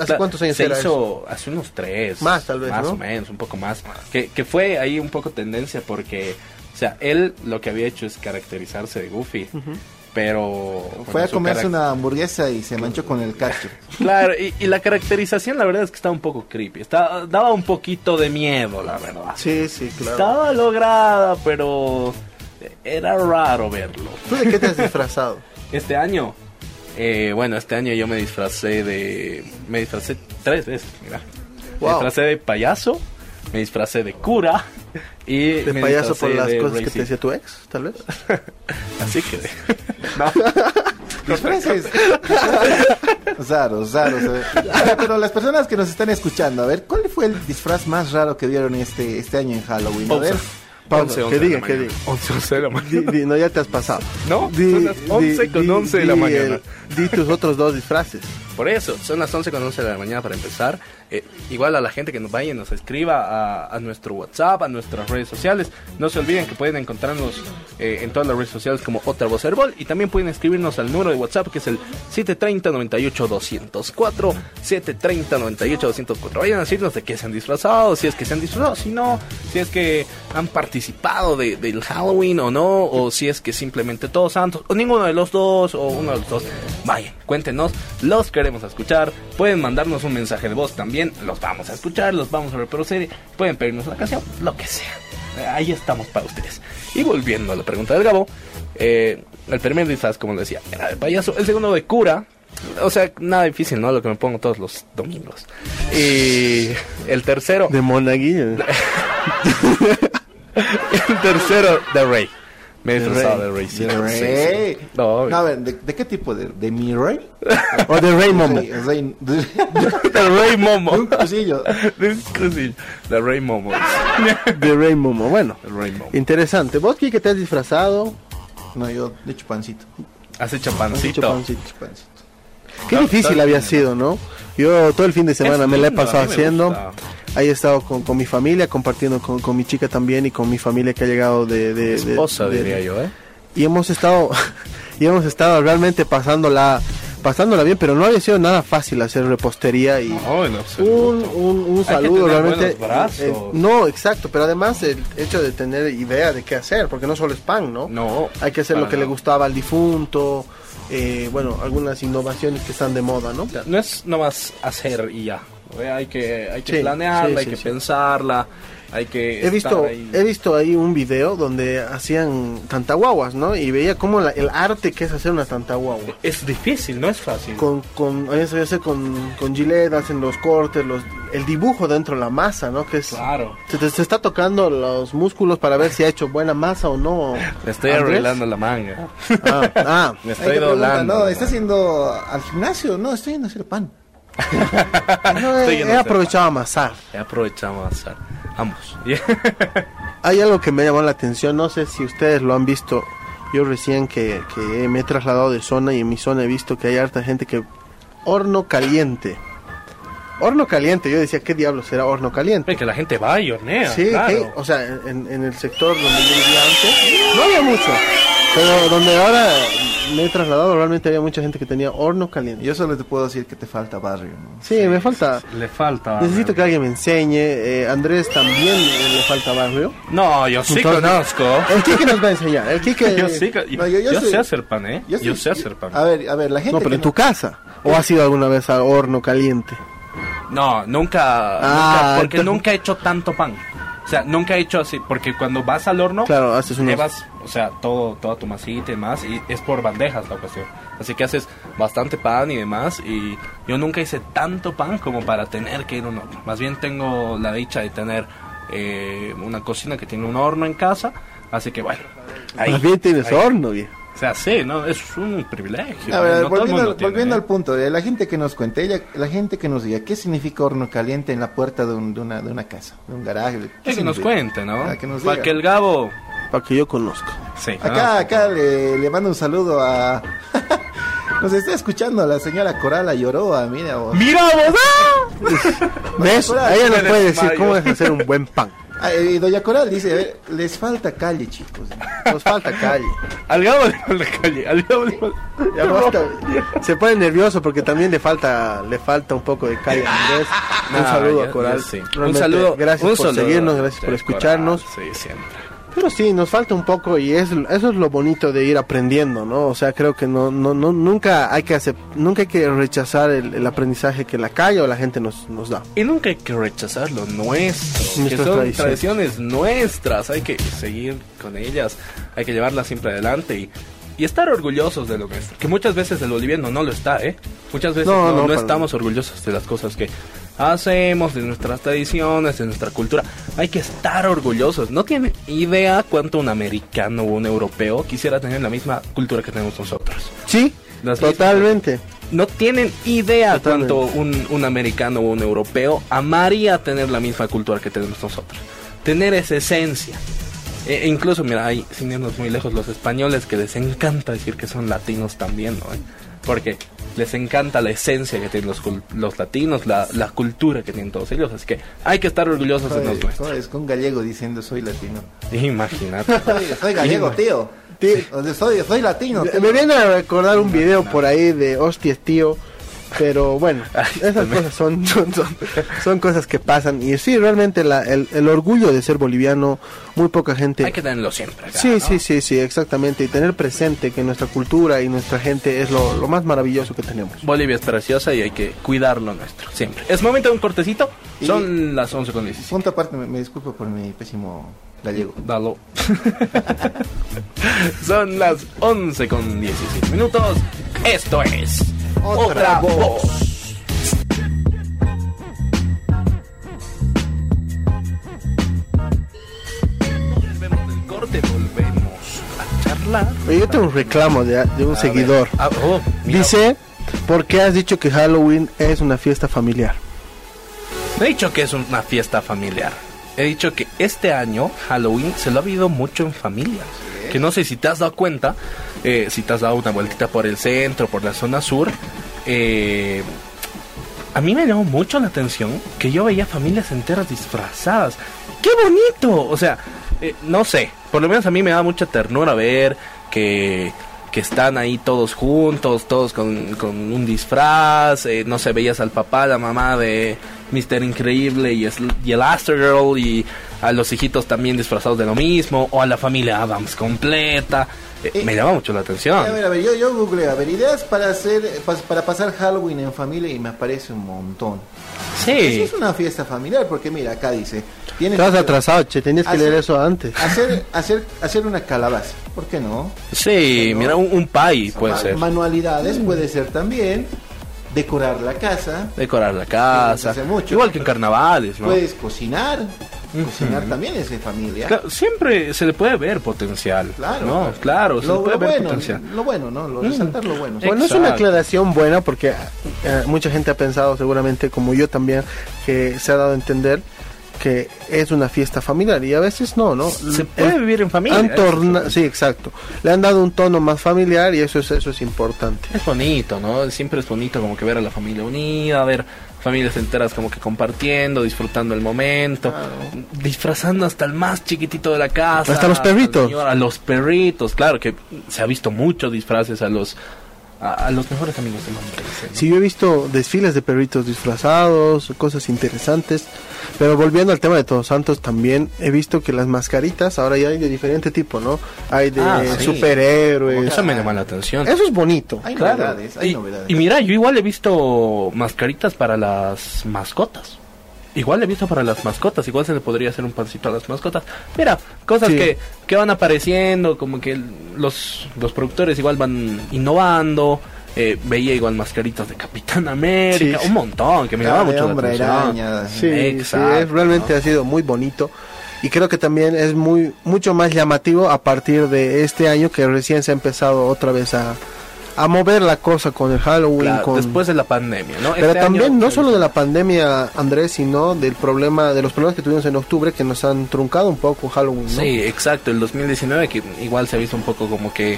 ¿Hace cuántos años se era hizo hace unos tres, Más, tal vez, más ¿no? o menos, un poco más. Que, que fue ahí un poco tendencia porque, o sea, él lo que había hecho es caracterizarse de Goofy, pero Fue a comerse una hamburguesa y se manchó con el cacho. <laughs> Claro, y, y la caracterización la verdad es que estaba un poco creepy. Estaba, daba un poquito de miedo, la verdad. Sí, sí, claro. Estaba lograda, pero era raro verlo. ¿Tú de qué te has disfrazado? <laughs> Este año, eh, bueno, este año yo me disfracé de. Me disfracé tres veces, mira. Me disfracé de payaso, me disfracé de cura y. ¿De me payaso por las cosas que te racing. decía tu ex, tal vez? <laughs> Así que. <laughs> Disfraces. <laughs> Raros, raros. Pero las personas que nos están escuchando, a ver, ¿cuál fue el disfraz más raro que vieron este, este año en Halloween? A ver. Pausa, 11, que 11 de diga, que diga. 11, 11 de la mañana. Di- di- no, ya te has pasado. No, son las 11 con 11 de la di mañana. el- di tus otros dos disfraces. Por eso, son las 11 con 11 de la mañana para empezar. Eh, igual a la gente que nos vaya y nos escriba a, nuestro WhatsApp, a nuestras redes sociales. No se olviden que pueden encontrarnos eh, en todas las redes sociales como Otra Voz Herbol. Y también pueden escribirnos al número de WhatsApp que es el 730-98-204. 730-98-204. Vayan a decirnos de qué se han disfrazado, si es que se han disfrazado, si no, si es que han participado de, del Halloween o no, o si es que simplemente todos santos, o ninguno de los dos, o uno de los dos. Vayan, cuéntenos, los queremos escuchar. Pueden mandarnos un mensaje de voz también, los vamos a escuchar, los vamos a reproducir. Pueden pedirnos una canción, lo que sea. Eh, Ahí estamos para ustedes. Y volviendo a la pregunta del Gabo, eh, el primer disfraz, como decía, era de payaso, el segundo de cura. O sea, nada difícil, ¿no? Lo que me pongo todos los domingos. Y el tercero, De monaguillo. <laughs> el tercero de Rey. Me he De disfrazado Rey. de Rey. sí, De sí, sí. No, No, a ver, ¿de, de qué tipo? ¿De, de mi rey? <laughs> O de Rey Momo. Rey- rey- de, de Rey Momo. de un cusillo. De un cosillo. De Rey Momo. De Rey Momo. Bueno, El Rey Momo. interesante. ¿Vos, Kike, te has disfrazado? No, yo de chupancito. Has hecho Has pancito. hecho pancito. chupancito. Qué difícil había sido, ¿no? Yo todo el fin de semana Es me la he pasado haciendo. gusta. Ahí he estado con, con mi familia, compartiendo con, con mi chica también y con mi familia que ha llegado de... de, Esposa, de- diría yo, ¿eh? y hemos estado <laughs> y hemos estado realmente pasándola pasándola bien pero no había sido nada fácil hacer repostería y No, en un, un, un saludo realmente eh, no exacto pero además el hecho de tener idea de qué hacer porque no solo es pan no No. hay que hacer lo que le gustaba al difunto eh, bueno algunas innovaciones que están de moda no No es nomás hacer y ya. Hay que, hay que Sí, planearla, sí, hay que pensarla, hay que He estar visto, ahí. he visto ahí un video donde hacían tantaguaguas, ¿no? Y veía como la- el arte que es hacer una tantaguagua. Es difícil, no es fácil. con con a veces hace con con Gillette hacen los cortes los el dibujo dentro de la masa no que es Claro. se te se está tocando los músculos para ver si ha hecho buena masa o no Me estoy Andrés. arreglando la manga. ah, ah. <laughs> Me Ahí estoy doblando. no, ¿estás yendo al gimnasio? No, estoy yendo a hacer pan. <laughs> No, he, he hacer aprovechado a amasar He aprovechado a hacer ambos. <laughs> hay algo que me llamó la atención no sé si ustedes lo han visto yo recién que, que me he trasladado de zona y en mi zona he visto que hay harta gente que horno caliente horno caliente yo decía qué diablos será horno caliente que la gente va y hornea. Sí, claro. que- o sea, en, en el sector donde yo vivía antes no había mucho, pero donde ahora me he trasladado realmente había mucha gente que tenía horno caliente. Yo solo te puedo decir que te falta barrio, ¿no? Sí, me falta. Le falta. Necesito que alguien me enseñe. eh, Andrés también le falta barrio. No, yo sí Entonces- conozco. El Kike nos va a enseñar. El Kike. <laughs> Yo sí, No, yo- yo, yo soy- sé hacer pan, ¿eh? Yo, soy- sé hacer pan. A ver, a ver, la gente. No, pero en tu casa. ¿O has ido alguna vez al horno caliente? No, nunca, Ah, nunca, porque entonces- nunca he hecho tanto pan. O sea, nunca he hecho así, porque cuando vas al horno, Claro, haces unos. llevas, o sea, todo, toda tu masita y demás, y es por bandejas la ocasión. Así que haces bastante pan y demás, y yo nunca hice tanto pan como para tener que ir a un horno. Más bien tengo la dicha de tener eh, una cocina que tiene un horno en casa, así que bueno. ahí- Más bien tienes ahí. horno, viejo. O sea, sí, ¿no? Es un privilegio. A ver, no volviendo, al- tiene, volviendo ¿eh? al punto, la gente que nos cuente, ella, la gente que nos diga, ¿qué significa horno caliente en la puerta de, un- de una, de una casa, de un garaje? ¿Qué Que nos cuente, ¿no? Que nos Para diga. que el Gabo... Para que yo conozca. Sí, Acá, ¿no? acá le, le mando un saludo a... <laughs> nos está escuchando la señora Corala Lloroa, mira vos. ¡Mira, vos! <laughs> Ella nos puede decir cómo es hacer un buen pan. Ah, Doña Coral dice, a ver, les falta calle, chicos. Nos falta calle. <laughs> Al Gabo le falta calle, al Gabo le falta... Ya basta. Se pone nervioso porque también le falta le falta un poco de calle a <laughs> Andrés. Un No, saludo a Coral. Un saludo. Gracias un por saludo seguirnos, gracias por escucharnos. Coral, Sí, siempre. Pero sí, nos falta un poco y es, eso es lo bonito de ir aprendiendo, ¿no? O sea, creo que no, no, no nunca hay que hacer, nunca hay que rechazar el, el aprendizaje que la calle o la gente nos, nos da. Y nunca hay que rechazar lo nuestro, que son tradiciones. tradiciones nuestras, hay que seguir con ellas, hay que llevarlas siempre adelante y, y estar orgullosos de lo nuestro. Que muchas veces el boliviano no lo está, ¿eh? Muchas veces No, no, no, no estamos orgullosos de las cosas que hacemos, de nuestras tradiciones, de nuestra cultura. Hay que estar orgullosos. No tiene idea cuánto un americano o un europeo quisiera tener la misma cultura que tenemos nosotros. Sí, Las totalmente. No tienen idea Totalmente. cuánto un, un americano o un europeo amaría tener la misma cultura que tenemos nosotros. Tener esa esencia. E e incluso, mira, hay, sin irnos muy lejos, los españoles que les encanta decir que son latinos también, ¿no? Porque les encanta la esencia que tienen los, cul- los latinos, la, la cultura que tienen todos ellos. Así que hay que estar orgullosos de los nuestros. Es con gallego diciendo soy latino. Imagínate. <laughs> Soy, soy gallego, tío. Soy, soy latino. tío. Me viene a recordar un video por ahí de hostias, tío. Pero bueno, <laughs> esas cosas son, son, son, son cosas que pasan. Y sí, realmente la- el, el orgullo de ser boliviano, muy poca gente Hay que tenerlo siempre. acá, Sí, ¿no? sí, sí, sí, exactamente. Y tener presente que nuestra cultura y nuestra gente es lo, lo más maravilloso que tenemos. Bolivia es preciosa y hay que cuidar lo nuestro, siempre. Es momento de un cortecito. Y- Son las 11 con 17. Punto aparte, me, me disculpo por mi pésimo gallego. Dalo. <laughs> Son las 11 con 17 minutos. Esto es Otra, Voz. Volvemos del corte, volvemos a charlar. Oye, yo tengo un reclamo de, de un A seguidor. ver. Ah, oh. Dice, ¿por qué has dicho que Halloween es una fiesta familiar? No he dicho que es una fiesta familiar. He dicho que este año Halloween se lo ha vivido mucho en familias. Que no sé si te has dado cuenta, eh, si te has dado una vueltita por el centro, por la zona sur, eh, a mí me llamó mucho la atención que yo veía familias enteras disfrazadas. ¡Qué bonito! O sea, eh, no sé, por lo menos a mí me da mucha ternura ver que, que están ahí todos juntos, todos con, con un disfraz, eh, no sé, veías al papá, la mamá de Mr. Increíble y, y el Girl y a los hijitos también disfrazados de lo mismo, o a la familia Adams completa. Eh, Eh, me llama mucho la atención. A ver, a ver, yo, yo googleo, a ver, ideas para hacer, para pasar Halloween en familia y me aparece un montón. Eso Sí, es una fiesta familiar, porque mira, acá dice, tienes Estás que atrasado, che, tenías que leer eso antes. hacer, hacer, hacer una calabaza, ¿por qué no? sí, ¿no? mira, un, un pie puede ser. Manualidades puede ser también, decorar la casa, Decorar la casa. hace mucho. Igual que en carnavales, ¿no? puedes cocinar, cocinar también es de familia. Claro, siempre se le puede ver potencial. Claro, ¿no? Claro, se lo, le puede ver bueno, potencial. lo bueno, ¿no? Lo, resaltar lo bueno. Bueno, es una Exacto. aclaración buena porque eh, mucha gente ha pensado, seguramente como yo también, que se ha dado a entender que es una fiesta familiar y a veces no, ¿no? Se puede Eh, vivir en familia. han torna- sí, exacto. Le han dado un tono más familiar y eso es eso es importante. Es bonito, ¿no? Siempre es bonito como que ver a la familia unida, ver familias enteras como que compartiendo, disfrutando el momento, disfrazando hasta el más chiquitito de la casa. Hasta los perritos. señor, a los perritos, claro que se ha visto muchos disfraces a los a, a los mejores amigos de Mamá Crece, ¿no? Sí, yo he visto desfiles de perritos disfrazados, cosas interesantes, pero volviendo al tema de Todos Santos también he visto que las mascaritas ahora ya hay de diferente tipo, ¿no? Hay de Ah, sí. superhéroes. Eso me llama la atención. Eso es bonito. Hay Claro. novedades, hay y, novedades. y mira, yo igual he visto mascaritas para las mascotas. Igual he visto para las mascotas, igual se le podría hacer un pancito a las mascotas. Mira, cosas Sí. que, que van apareciendo, como que los, los productores igual van innovando. Eh, veía igual mascaritas de Capitán América, Sí. un montón, que me Cada llama de mucho la hombre atención. araña. Sí, sí, Exacto. es- realmente ha sido muy bonito y creo que también es muy mucho más llamativo a partir de este año que recién se ha empezado otra vez a, a mover la cosa con el Halloween, Claro, con Después de la pandemia, ¿no? pero Este también año- no solo de la pandemia, Andrés, sino del problema de los problemas que tuvimos en octubre que nos han truncado un poco Halloween, ¿no? Sí, exacto, el 2019 que igual se ha visto un poco como que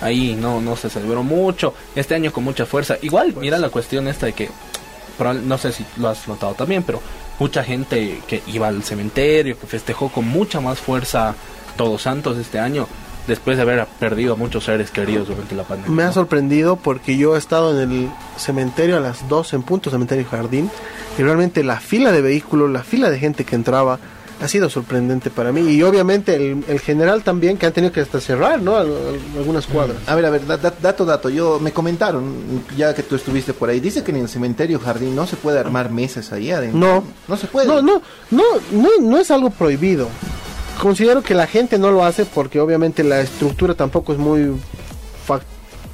ahí no no se celebró mucho, este año con mucha fuerza. Igual, mira la cuestión esta de que no sé si lo has notado también, pero mucha gente que iba al cementerio, que festejó con mucha más fuerza Todos Santos este año después de haber perdido a muchos seres queridos durante la pandemia. Me ha sorprendido porque yo he estado en el cementerio a las 12 en punto, cementerio Jardín, y realmente la fila de vehículos, la fila de gente que entraba, ha sido sorprendente para mí. Y obviamente el, el general también, que han tenido que hasta cerrar, ¿no? Al- al- algunas cuadras. A ver, a ver, da- da- dato, dato. Yo me comentaron, ya que tú estuviste por ahí, dice que en el cementerio jardín no se puede armar mesas ahí adentro. No. no se puede. No, no, no, no, no es algo prohibido. Considero que la gente no lo hace porque obviamente la estructura tampoco es muy...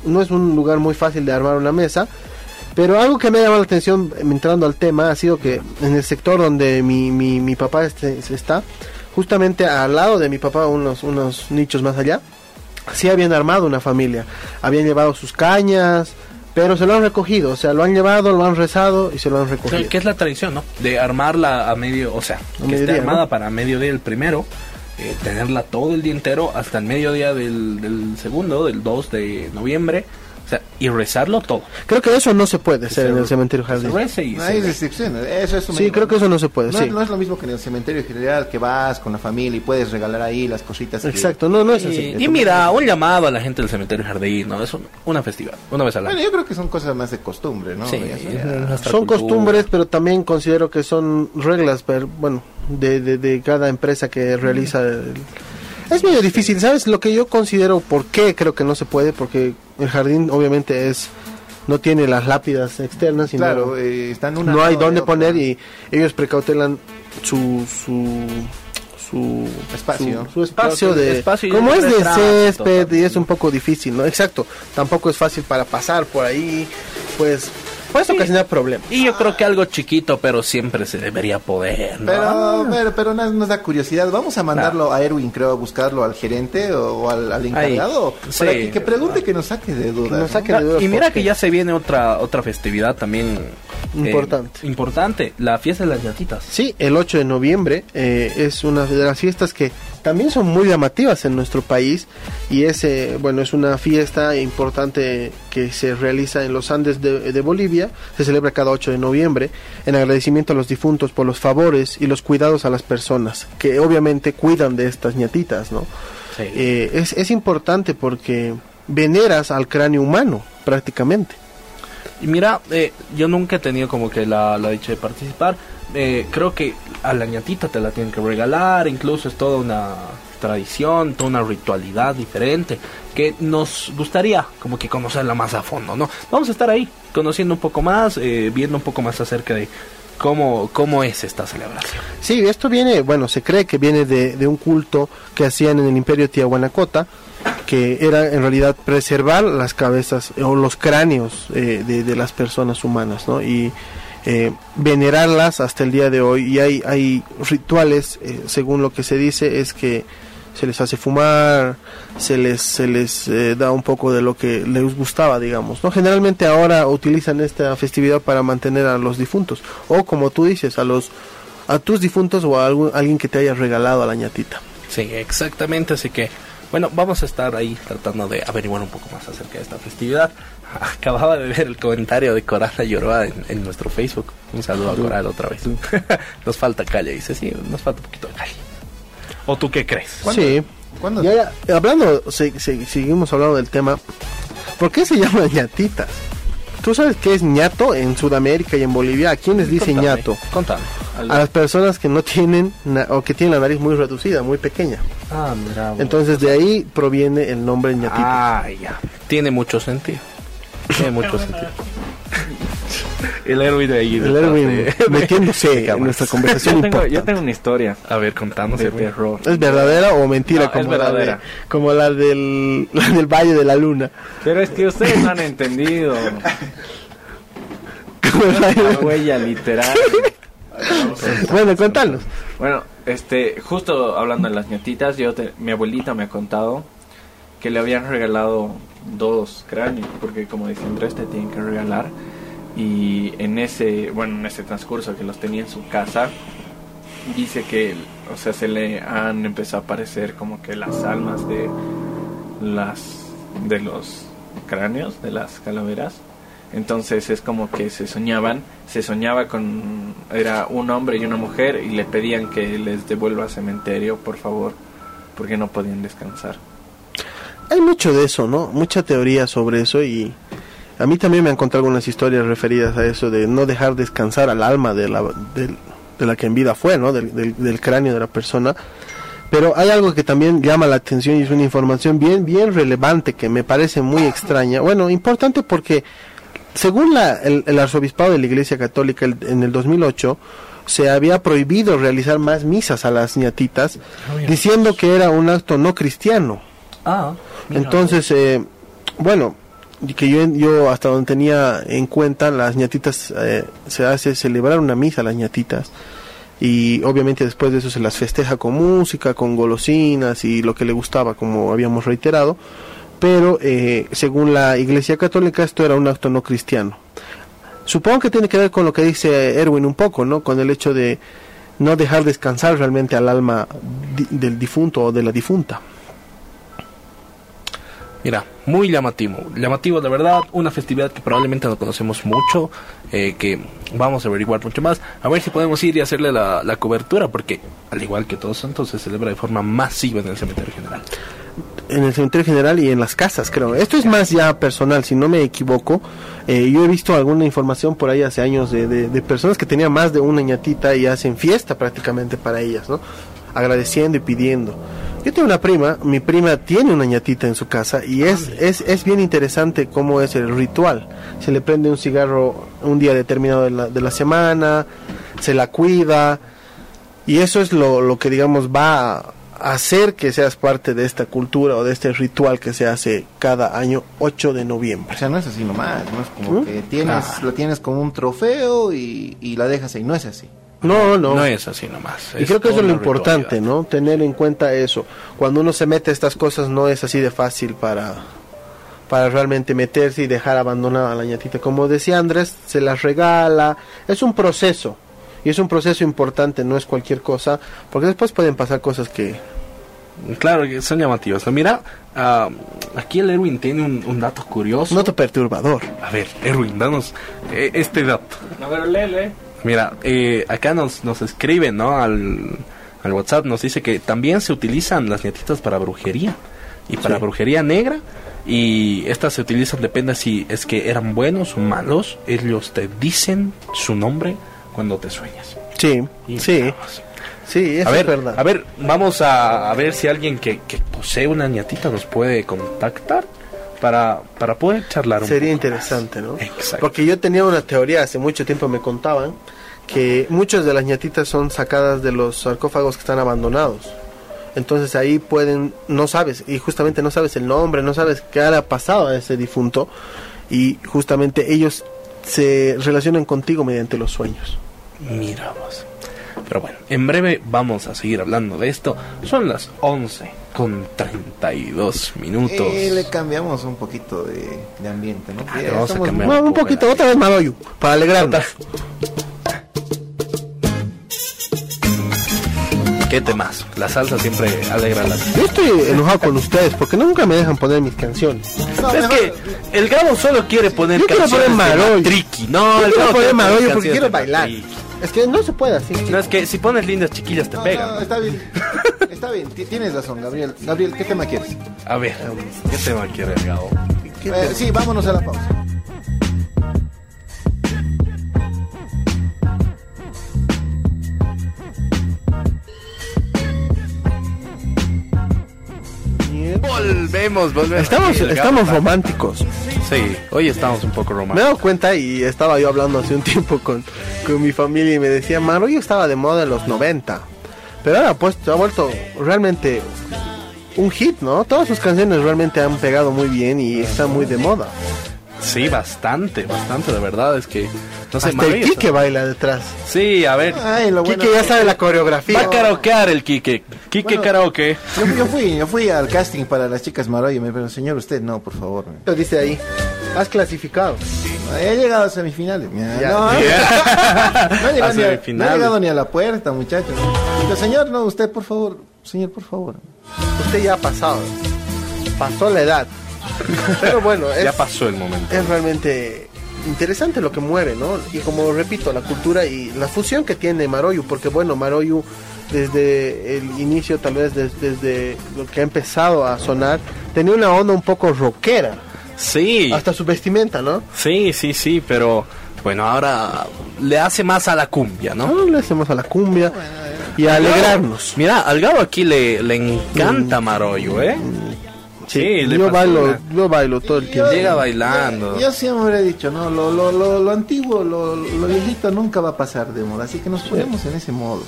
No es un lugar muy fácil de armar una mesa. Pero algo que me ha llamado la atención eh, entrando al tema ha sido que en el sector donde mi, mi, mi papá este, está, justamente al lado de mi papá, unos, unos nichos más allá, sí habían armado una familia. Habían llevado sus cañas, pero se lo han recogido. O sea, lo han llevado, lo han rezado y se lo han recogido. Que es la tradición, ¿no? De armarla a medio, o sea, que esté armada ¿no? para mediodía el primero, eh, tenerla todo el día entero hasta el mediodía del, del segundo, del 2 de noviembre, sea, y rezarlo todo. Creo que eso no se puede hacer se- en el cementerio jardín. rece y No se hay restricciones. Eso es Sí, creo que eso no se puede, no, sí. no es lo mismo que en el cementerio general que vas con la familia y puedes regalar ahí las cositas. que- Exacto, no, no es así. Y, y mira, un llamado a la gente del cementerio jardín, ¿no? Es un- una festividad, una vez al año. Bueno, yo creo que son cosas más de costumbre, ¿no? Sí, Ya Son cultura. costumbres, pero también considero que son reglas, pero, bueno, de, de, de cada empresa que realiza. el- Es medio difícil, ¿sabes? Lo que yo considero, ¿por qué creo que no se puede? Porque el jardín obviamente es no tiene las lápidas externas y no- Claro, eh, están una no hay dónde poner y ellos precautelan su su su Espacio. su, su espacio de espacio como es de retrato césped y es un poco difícil no exacto tampoco es fácil para pasar por ahí pues puede Sí. ocasionar problemas Y yo creo que algo chiquito, pero siempre se debería poder, ¿no? Pero, pero, pero nos, nos da curiosidad. Vamos a mandarlo a Erwin, creo, a buscarlo al gerente o, o al, al encargado. Ahí, para sí. que, que pregunte que nos saque de dudas. Que nos ¿no? saque de dudas y mira porque- que ya se viene otra otra festividad también eh, Importante. importante, la fiesta de las llatitas. sí el 8 de noviembre eh, es una de las fiestas que también son muy llamativas en nuestro país y es, eh, bueno, es una fiesta importante que se realiza en los Andes de, de Bolivia, se celebra cada 8 de noviembre en agradecimiento a los difuntos por los favores y los cuidados a las personas que obviamente cuidan de estas ñatitas, ¿no? Sí. Eh, es, es importante porque veneras al cráneo humano prácticamente. Y mira, eh, yo nunca he tenido como que la, la dicha de participar. Eh, creo que a la ñatita te la tienen que regalar, incluso es toda una tradición, toda una ritualidad diferente que nos gustaría como que conocerla más a fondo, ¿no? Vamos a estar ahí conociendo un poco más, eh, viendo un poco más acerca de cómo, cómo es esta celebración. Sí, esto viene, bueno, se cree que viene de, de un culto que hacían en el imperio Tiahuanacota, que era en realidad preservar las cabezas o los cráneos eh, de, de las personas humanas, ¿no? Y eh, venerarlas hasta el día de hoy. Y hay, hay rituales, eh, según lo que se dice, es que se les hace fumar, se les, se les eh, da un poco de lo que les gustaba, digamos. ¿no? Generalmente ahora utilizan esta festividad para mantener a los difuntos, o como tú dices, a los a tus difuntos o a alguien que te haya regalado a la ñatita. Sí, exactamente, así que bueno, vamos a estar ahí tratando de averiguar un poco más acerca de esta festividad. <laughs> Acababa de ver el comentario de Coral Lloroa en, en nuestro Facebook. Un saludo a Coral otra vez. <laughs> nos falta calle, dice, sí, nos falta un poquito de calle. ¿O tú qué crees? ¿Cuándo? Sí. ¿Cuándo? Ya, ya, hablando, se- se- seguimos hablando del tema. ¿Por qué se llaman <laughs> ñatitas? ¿Tú sabes qué es ñato en Sudamérica y en Bolivia? ¿A quién les dice Contame, ñato? Contame. A las personas que no tienen o que tienen la nariz muy reducida, muy pequeña. Ah, mira. Entonces de ahí proviene el nombre ñatita. Ah, ya. Tiene mucho sentido. Tiene mucho sentido. El Erwin de ahí. el Erwin de- metiéndose en nuestra conversación <laughs> Yo tengo, yo importante. tengo una historia A ver, contanos, de terror. ¿Es verdadera o mentira? No, es como, La verdadera. de, como la del, <laughs> la del Valle de la Luna. Pero es que ustedes no han entendido. <laughs> La huella literal. bueno, contanos. Bueno, este, justo hablando de las ñatitas, yo te- mi abuelita me ha contado que le habían regalado dos cráneos, porque como dice Andrés, te tienen que regalar. Y en ese, bueno, en ese transcurso que los tenía en su casa, dice que, o sea, se le han empezado a aparecer como que las almas de las, de los cráneos, de las calaveras. Entonces es como que se soñaban, se soñaba con, era un hombre y una mujer y le pedían que les devuelva al cementerio, por favor, porque no podían descansar. Hay mucho de eso, ¿no? Mucha teoría sobre eso y a mí también me han contado algunas historias referidas a eso de no dejar descansar al alma de la, del- de la que en vida fue, ¿no? Del, del- del cráneo de la persona. Pero hay algo que también llama la atención y es una información bien, bien relevante que me parece muy extraña. Bueno, importante porque según la- el, el arzobispado de la Iglesia Católica el- en el 2008 se había prohibido realizar más misas a las ñatitas diciendo que era un acto no cristiano. Ah. Entonces, eh, bueno, que yo, yo hasta donde tenía en cuenta, las ñatitas eh, se hace celebrar una misa a las ñatitas y obviamente después de eso se las festeja con música, con golosinas y lo que le gustaba, como habíamos reiterado, pero eh, según la Iglesia Católica esto era un acto no cristiano. Supongo que tiene que ver con lo que dice Erwin un poco, ¿no? Con el hecho de no dejar descansar realmente al alma di- del difunto o de la difunta. Mira, muy llamativo. Llamativo, de verdad. Una festividad que probablemente no conocemos mucho. eh, que vamos a averiguar mucho más. A ver si podemos ir y hacerle la, la cobertura. Porque, al igual que Todos Santos, se celebra de forma masiva en el cementerio general. en el cementerio general y en las casas, creo. Esto es más ya personal, si no me equivoco. Eh, yo he visto alguna información por ahí hace años de, de- de personas que tenían más de una ñatita y hacen fiesta prácticamente para ellas, ¿no? Agradeciendo y pidiendo. Yo tengo una prima, mi prima tiene una ñatita en su casa y es, es, es bien interesante cómo es el ritual. Se le prende un cigarro un día determinado de la, de la semana, se la cuida, y eso es lo, lo que, digamos, va a hacer que seas parte de esta cultura o de este ritual que se hace cada año 8 de O noviembre. sea, no es así nomás, no es como ¿Mm? que tienes, Ah. lo tienes como un trofeo y, y la dejas ahí, no es así. No, no. No es así nomás. y creo que eso es lo importante, ritualidad. ¿no? Tener en cuenta eso. Cuando uno se mete a estas cosas no es así de fácil para, para realmente meterse y dejar abandonada a la ñatita. Como decía Andrés, se las regala. Es un proceso. Y es un proceso importante, no es cualquier cosa. Porque después pueden pasar cosas que, Claro, que son llamativos. ¿no? Mira, ah, aquí el Erwin tiene un, un dato curioso. Noto perturbador. A ver, Erwin, danos eh, este dato. A ver, lele. Mira, eh, acá nos, nos escriben, ¿no? Al, al WhatsApp nos dice que también se utilizan las nietitas para brujería. Y para Sí. brujería negra. Y estas se utilizan, depende si es que eran buenos o malos. Ellos te dicen su nombre cuando te sueñas. Sí, Y sí, vamos. sí, eso a ver, es verdad. a ver, vamos a, a ver si alguien que, que posee una niatita nos puede contactar para, para poder charlar un Sería poco interesante, ¿no? Exacto. Porque yo tenía una teoría, hace mucho tiempo me contaban, que muchas de las ñatitas son sacadas de los sarcófagos que están abandonados. Entonces ahí pueden, no sabes, y justamente no sabes el nombre, no sabes qué ha pasado a ese difunto, y justamente ellos se relacionan contigo mediante los sueños. más. Mira vos. Pero bueno, en breve vamos a seguir hablando de esto. Son las 11 con 32 minutos. Eh, le cambiamos un poquito de, de ambiente, ¿no? Ah, Ya le vamos a cambiar. Bueno, un poquito, la- otra vez Maroyu, para alegrarnos. ¿Qué temas? La salsa siempre alegra las... Yo estoy enojado con ustedes porque nunca me dejan poner mis canciones. No, es mejor- que el Gabo solo quiere poner Yo quiero canciones poner de Maroy. Matriki. No, Yo el quiero Gabo poner Maroyo porque quiero bailar. Matriki. Es que no se puede así. No, es que si pones lindas chiquillas te No, pegan. no, está bien. Está bien, ti- tienes razón, Gabriel. Gabriel, ¿qué tema quieres? A ver, ¿qué tema quiere el Gabo? Eh, sí, vámonos a la pausa. Volvemos, volvemos. Estamos, Sí, estamos románticos. Sí, hoy estamos un poco Me he románticos. dado cuenta y estaba yo hablando hace un tiempo con, con mi familia y me decía, Maroyo estaba de moda en los 90. Pero ahora pues ha vuelto realmente un hit, ¿no? Todas sus canciones realmente han pegado muy bien y están muy de moda. Sí, bastante, bastante, de verdad. Es que, no sé, Hasta el Maroy Kike está- baila detrás. Sí, a ver. Ay, lo bueno Kike ya que- sabe la Va coreografía. a karaokear el Kike. Kike Bueno. karaoke. Yo, yo fui, yo fui al casting para las chicas Maroyo, me dijo, señor, usted no, por favor. Lo dice ahí. Has clasificado. He llegado a semifinales. Ya, Ya. No, <laughs> <laughs> no he llegado A ni a- no he llegado ni a la puerta, muchachos. Digo, señor, no, usted, por favor. Señor, por favor. Usted ya ha pasado. Pasó la edad. Pero bueno, es, Ya pasó el momento. es realmente interesante lo que mueve, ¿no? Y como repito, la cultura y la fusión que tiene Maroyu, porque bueno, Maroyu desde el inicio, tal vez des- desde lo que ha empezado a sonar, tenía una onda un poco rockera, Sí, hasta su vestimenta, ¿no? sí, sí, sí, pero bueno, ahora le hace más a la cumbia, ¿no? No le hacemos a la cumbia y a alegrarnos. Mira, al Gabo aquí le, le encanta Maroyo, ¿eh? Sí, le yo bailo, yo bailo todo el tiempo. Llega bailando. Yo siempre he dicho, no, lo, lo, lo, lo antiguo, lo, lo viejito nunca va a pasar de moda, así que nos ponemos en ese modo.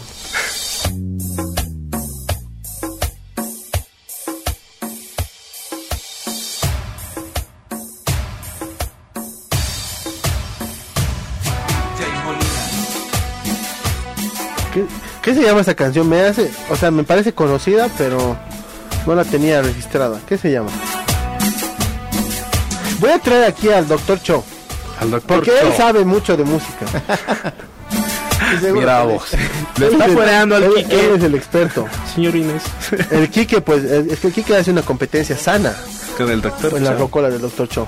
¿Qué, qué se llama esa canción? Me hace, o sea, me parece conocida, pero no la tenía registrada. ¿Qué se llama? Voy a traer aquí al Doctor Cho, Al doctor porque él Cho. sabe mucho de música. <laughs> Mira vos. Le está fuereando al él- Kike. Él es el experto. Señor Inés. El Kike, pues, es que el Kike hace una competencia sana Con el doctor en la Cho. rocola del Doctor Cho.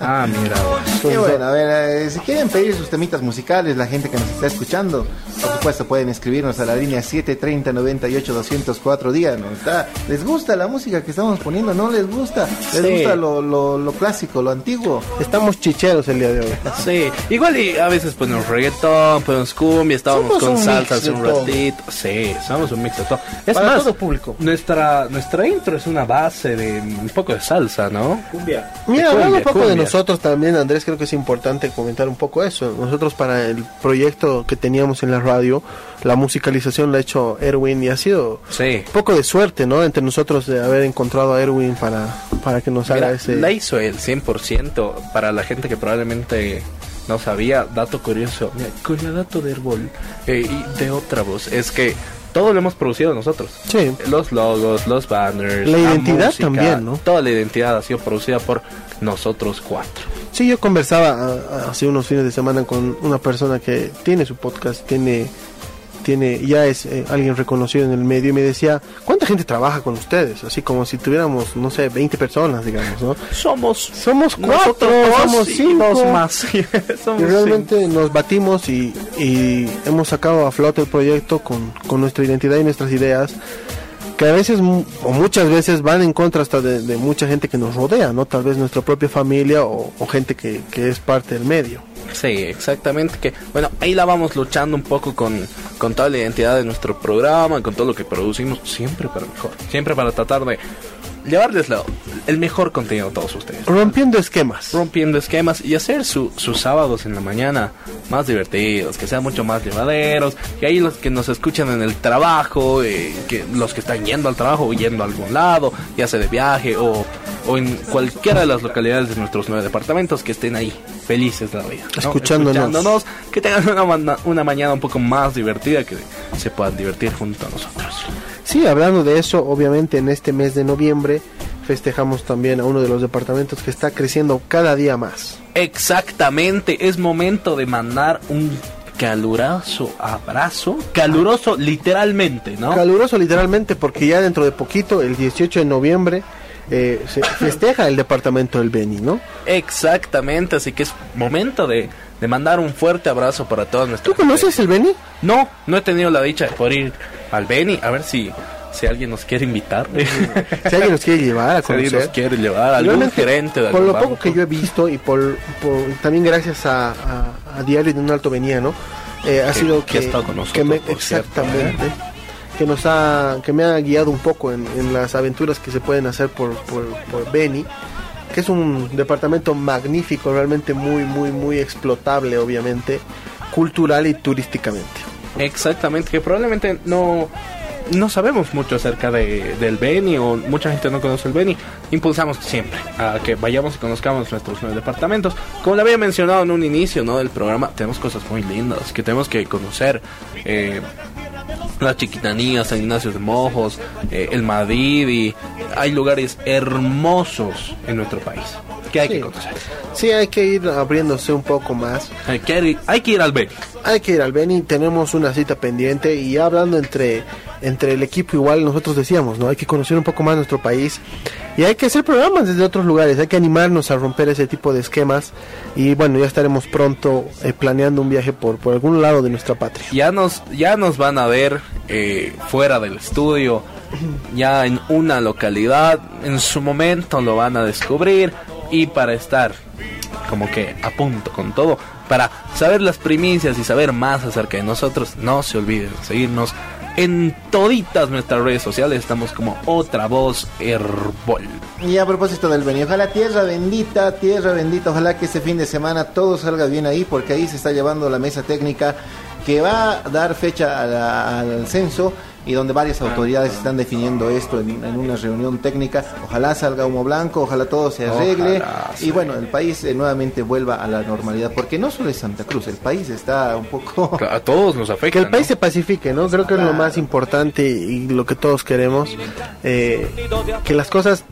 Ah, mira vos. Y bueno, a ver, eh, si quieren pedir sus temitas musicales, la gente que nos está escuchando, por supuesto pueden escribirnos a la línea 730 98 204 díganos, ¿está? ¿les gusta la música que estamos poniendo? ¿No les gusta? ¿Les Sí. gusta lo, lo, lo clásico, lo antiguo? Estamos chicheros el día de hoy. <laughs> Sí, igual y a veces ponemos reggaetón, ponemos cumbia, estábamos Somos con un salsa hace de un todo. ratito. Sí, somos un mix de todo. Es Para más, todo público. Nuestra, nuestra intro es una base de un poco de salsa, ¿no? Cumbia. Mira, De hablando un poco de cumbia. nosotros también, Andrés, creo que es importante comentar un poco eso. Nosotros para el proyecto que teníamos en la radio, la musicalización la ha hecho Erwin y ha sido Sí. un poco de suerte, ¿no? Entre nosotros de haber encontrado a Erwin para, para que nos haga ese... la hizo él 100% para la gente que probablemente no sabía. Dato curioso, mira, dato de Herbol eh, y de otra voz, es que todo lo hemos producido nosotros. Sí. Los logos, los banners, La identidad música, también, ¿no? Toda la identidad ha sido producida por nosotros cuatro. Sí, yo conversaba ah, hace unos fines de semana con una persona que tiene su podcast, tiene, tiene, ya es eh, alguien reconocido en el medio y me decía, ¿cuántas ¿Cuánta gente trabaja con ustedes? Así como si tuviéramos, no sé, 20 personas, digamos, ¿no? Somos Somos cuatro, nosotros somos cinco. dos más. <laughs> Somos Y realmente nos batimos y, y hemos sacado a flote el proyecto con, con nuestra identidad y nuestras ideas, que a veces o muchas veces van en contra hasta de, de mucha gente que nos rodea, ¿no? Tal vez nuestra propia familia o, o gente que, que es parte del medio. Sí, exactamente. Que bueno, ahí la vamos luchando un poco con, con toda la identidad de nuestro programa, con todo lo que producimos, siempre para mejor, siempre para tratar de llevarles el mejor contenido a todos ustedes. Rompiendo esquemas. Rompiendo esquemas y hacer su- sus sábados en la mañana más divertidos, que sean mucho más llevaderos, que ahí los que nos escuchan en el trabajo, eh, que los que están yendo al trabajo o yendo a algún lado, ya sea de viaje o, o en cualquiera de las localidades de nuestros nueve departamentos, que estén ahí felices de la vida. ¿no? Escuchándonos. Escuchándonos, que tengan una, una mañana un poco más divertida, que se puedan divertir junto a nosotros. Sí, hablando de eso, obviamente en este mes de noviembre festejamos también a uno de los departamentos que está creciendo cada día más. Exactamente, es momento de mandar un caluroso abrazo, caluroso literalmente, ¿no? Caluroso literalmente porque ya dentro de poquito, el 18 de noviembre, eh, se festeja el departamento del Beni, ¿no? Exactamente, así que es momento de, de mandar un fuerte abrazo para todos ¿Tú nuestros. conoces el Beni? No, no he tenido la dicha de poder ir al Beni, a ver si, si alguien nos quiere invitar. <laughs> Si alguien nos quiere llevar a si alguien conocer. nos quiere llevar, algún gerente de por lo poco banco. que yo he visto y por, por- también gracias a, a- a Diario de un Alto Veniano, eh, ha sido que que, que me- por cierto, exactamente que nos ha que me ha guiado un poco en, en las aventuras que se pueden hacer por, por, por Beni que es un departamento magnífico realmente muy muy muy explotable obviamente cultural y turísticamente Exactamente, que probablemente no, no sabemos mucho acerca de, del Beni o mucha gente no conoce el Beni. Impulsamos siempre a que vayamos y conozcamos nuestros nueve departamentos. Como le había mencionado en un inicio ¿no? del programa, tenemos cosas muy lindas que tenemos que conocer. Eh, la Chiquitanía, San Ignacio de Mojos, eh, el Madrid y hay lugares hermosos en nuestro país que hay Sí. que conocer. sí hay que ir abriéndose un poco más Hay que ir, hay que ir al Beni. Hay que ir al Beni, tenemos una cita pendiente y hablando entre, entre el equipo igual nosotros decíamos, ¿no? Hay que conocer un poco más nuestro país y hay que hacer programas desde otros lugares, hay que animarnos a romper ese tipo de esquemas y bueno, ya estaremos pronto eh, planeando un viaje por, por algún lado de nuestra patria. ya nos ya nos van a ver eh, fuera del estudio ya en una localidad en su momento lo van a descubrir y para estar como que a punto con todo para saber las primicias y saber más acerca de nosotros no se olviden de seguirnos en toditas nuestras redes sociales estamos como otra voz herbol. Y a propósito del Beni, ojalá tierra bendita, tierra bendita, ojalá que este fin de semana todo salga bien ahí, porque ahí se está llevando la mesa técnica que va a dar fecha al censo y donde varias autoridades están definiendo esto en, en una reunión técnica. Ojalá salga humo blanco, ojalá todo se arregle Ojalá, y bueno, el país eh, nuevamente vuelva a la normalidad, porque no solo es Santa Cruz, el país está un poco... <laughs> a todos nos afecta Que el país se pacifique, ¿no? Creo que es lo más importante y lo que todos queremos. eh, que las cosas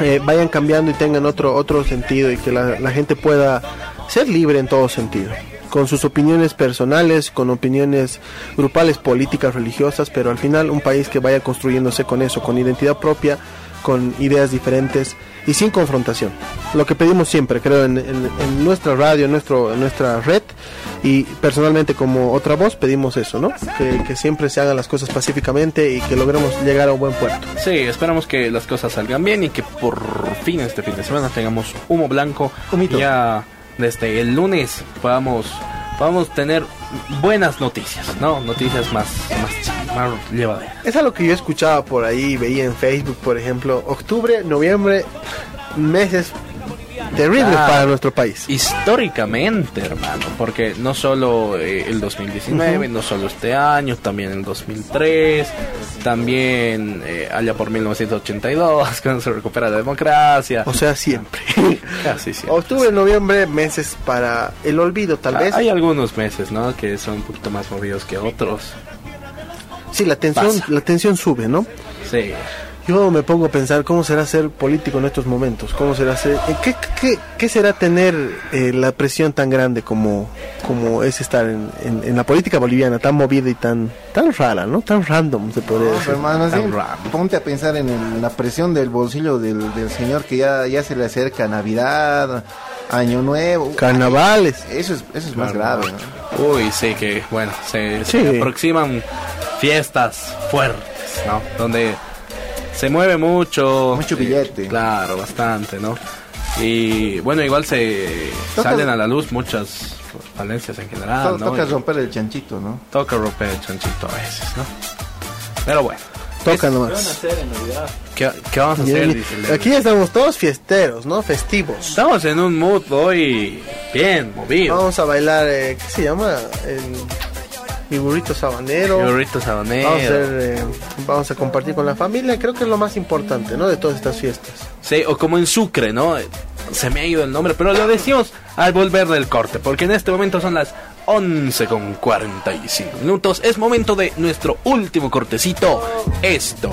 eh, vayan cambiando y tengan otro, otro sentido y que la, la gente pueda ser libre en todo sentido. Con sus opiniones personales, con opiniones grupales, políticas, religiosas, pero al final un país que vaya construyéndose con eso, con identidad propia, con ideas diferentes y sin confrontación. Lo que pedimos siempre, creo, en, en- en nuestra radio, en, nuestro, en nuestra red y personalmente como otra voz pedimos eso, ¿no? Que, que siempre se hagan las cosas pacíficamente y que logremos llegar a un buen puerto. Sí, esperamos que las cosas salgan bien y que por fin este fin de semana tengamos humo blanco. Humito. Ya desde el lunes podamos, podamos tener buenas noticias, ¿no? Noticias más, más, llevaderas. Es algo que yo escuchaba por ahí, veía en Facebook, por ejemplo, octubre, noviembre, meses terribles Ah. para nuestro país. Históricamente, hermano, porque no solo eh, el 2019, no solo este año, también el 2003, también eh, allá por 1982, <laughs> cuando se recupera la democracia. O sea, siempre. <laughs> Casi siempre. octubre, noviembre, meses para el olvido, tal vez. Ah, Hay algunos meses, ¿no? Que son un poquito más movidos que otros. Sí, la tensión, Pasa. la tensión sube, ¿no? Sí. Yo me pongo a pensar cómo será ser político en estos momentos, cómo será ser, eh, qué, qué, qué será tener eh, la presión tan grande como, como es estar en, en- en la política boliviana, tan movida y tan, tan rara, ¿no? Tan random, se podría No, decir. bien, Tan raro. ponte a pensar en el- la presión del bolsillo del, del señor que ya, ya se le acerca Navidad, Año Nuevo. Carnavales. Eso es, eso es más grave. ¿no? Uy, sí, que bueno, se, se Sí. aproximan fiestas fuertes, ¿no? Donde se mueve mucho. Mucho billete. Claro, bastante, ¿no? Y bueno, igual se Toca- salen a la luz muchas falencias en general, To- ¿no? Toca Y romper el chanchito, ¿no? toca romper el chanchito a veces, ¿no? Pero bueno, Toca ¿Qué van a nomás. hacer en Navidad? ¿qué, qué vamos a hacer? Y- Dice el Aquí estamos todos fiesteros, ¿no? Festivos. Estamos en un mood hoy bien movido. Vamos a bailar, eh, ¿qué se llama? El, mi burrito sabanero. Burrito sabanero. Vamos a, hacer, eh, vamos a compartir con la familia, creo que es lo más importante, ¿no? De todas estas fiestas. Sí, o como en Sucre, ¿no? Se me ha ido el nombre, pero lo decimos al volver del corte, porque en este momento son las 11 con 45 minutos. Es momento de nuestro último cortecito. Esto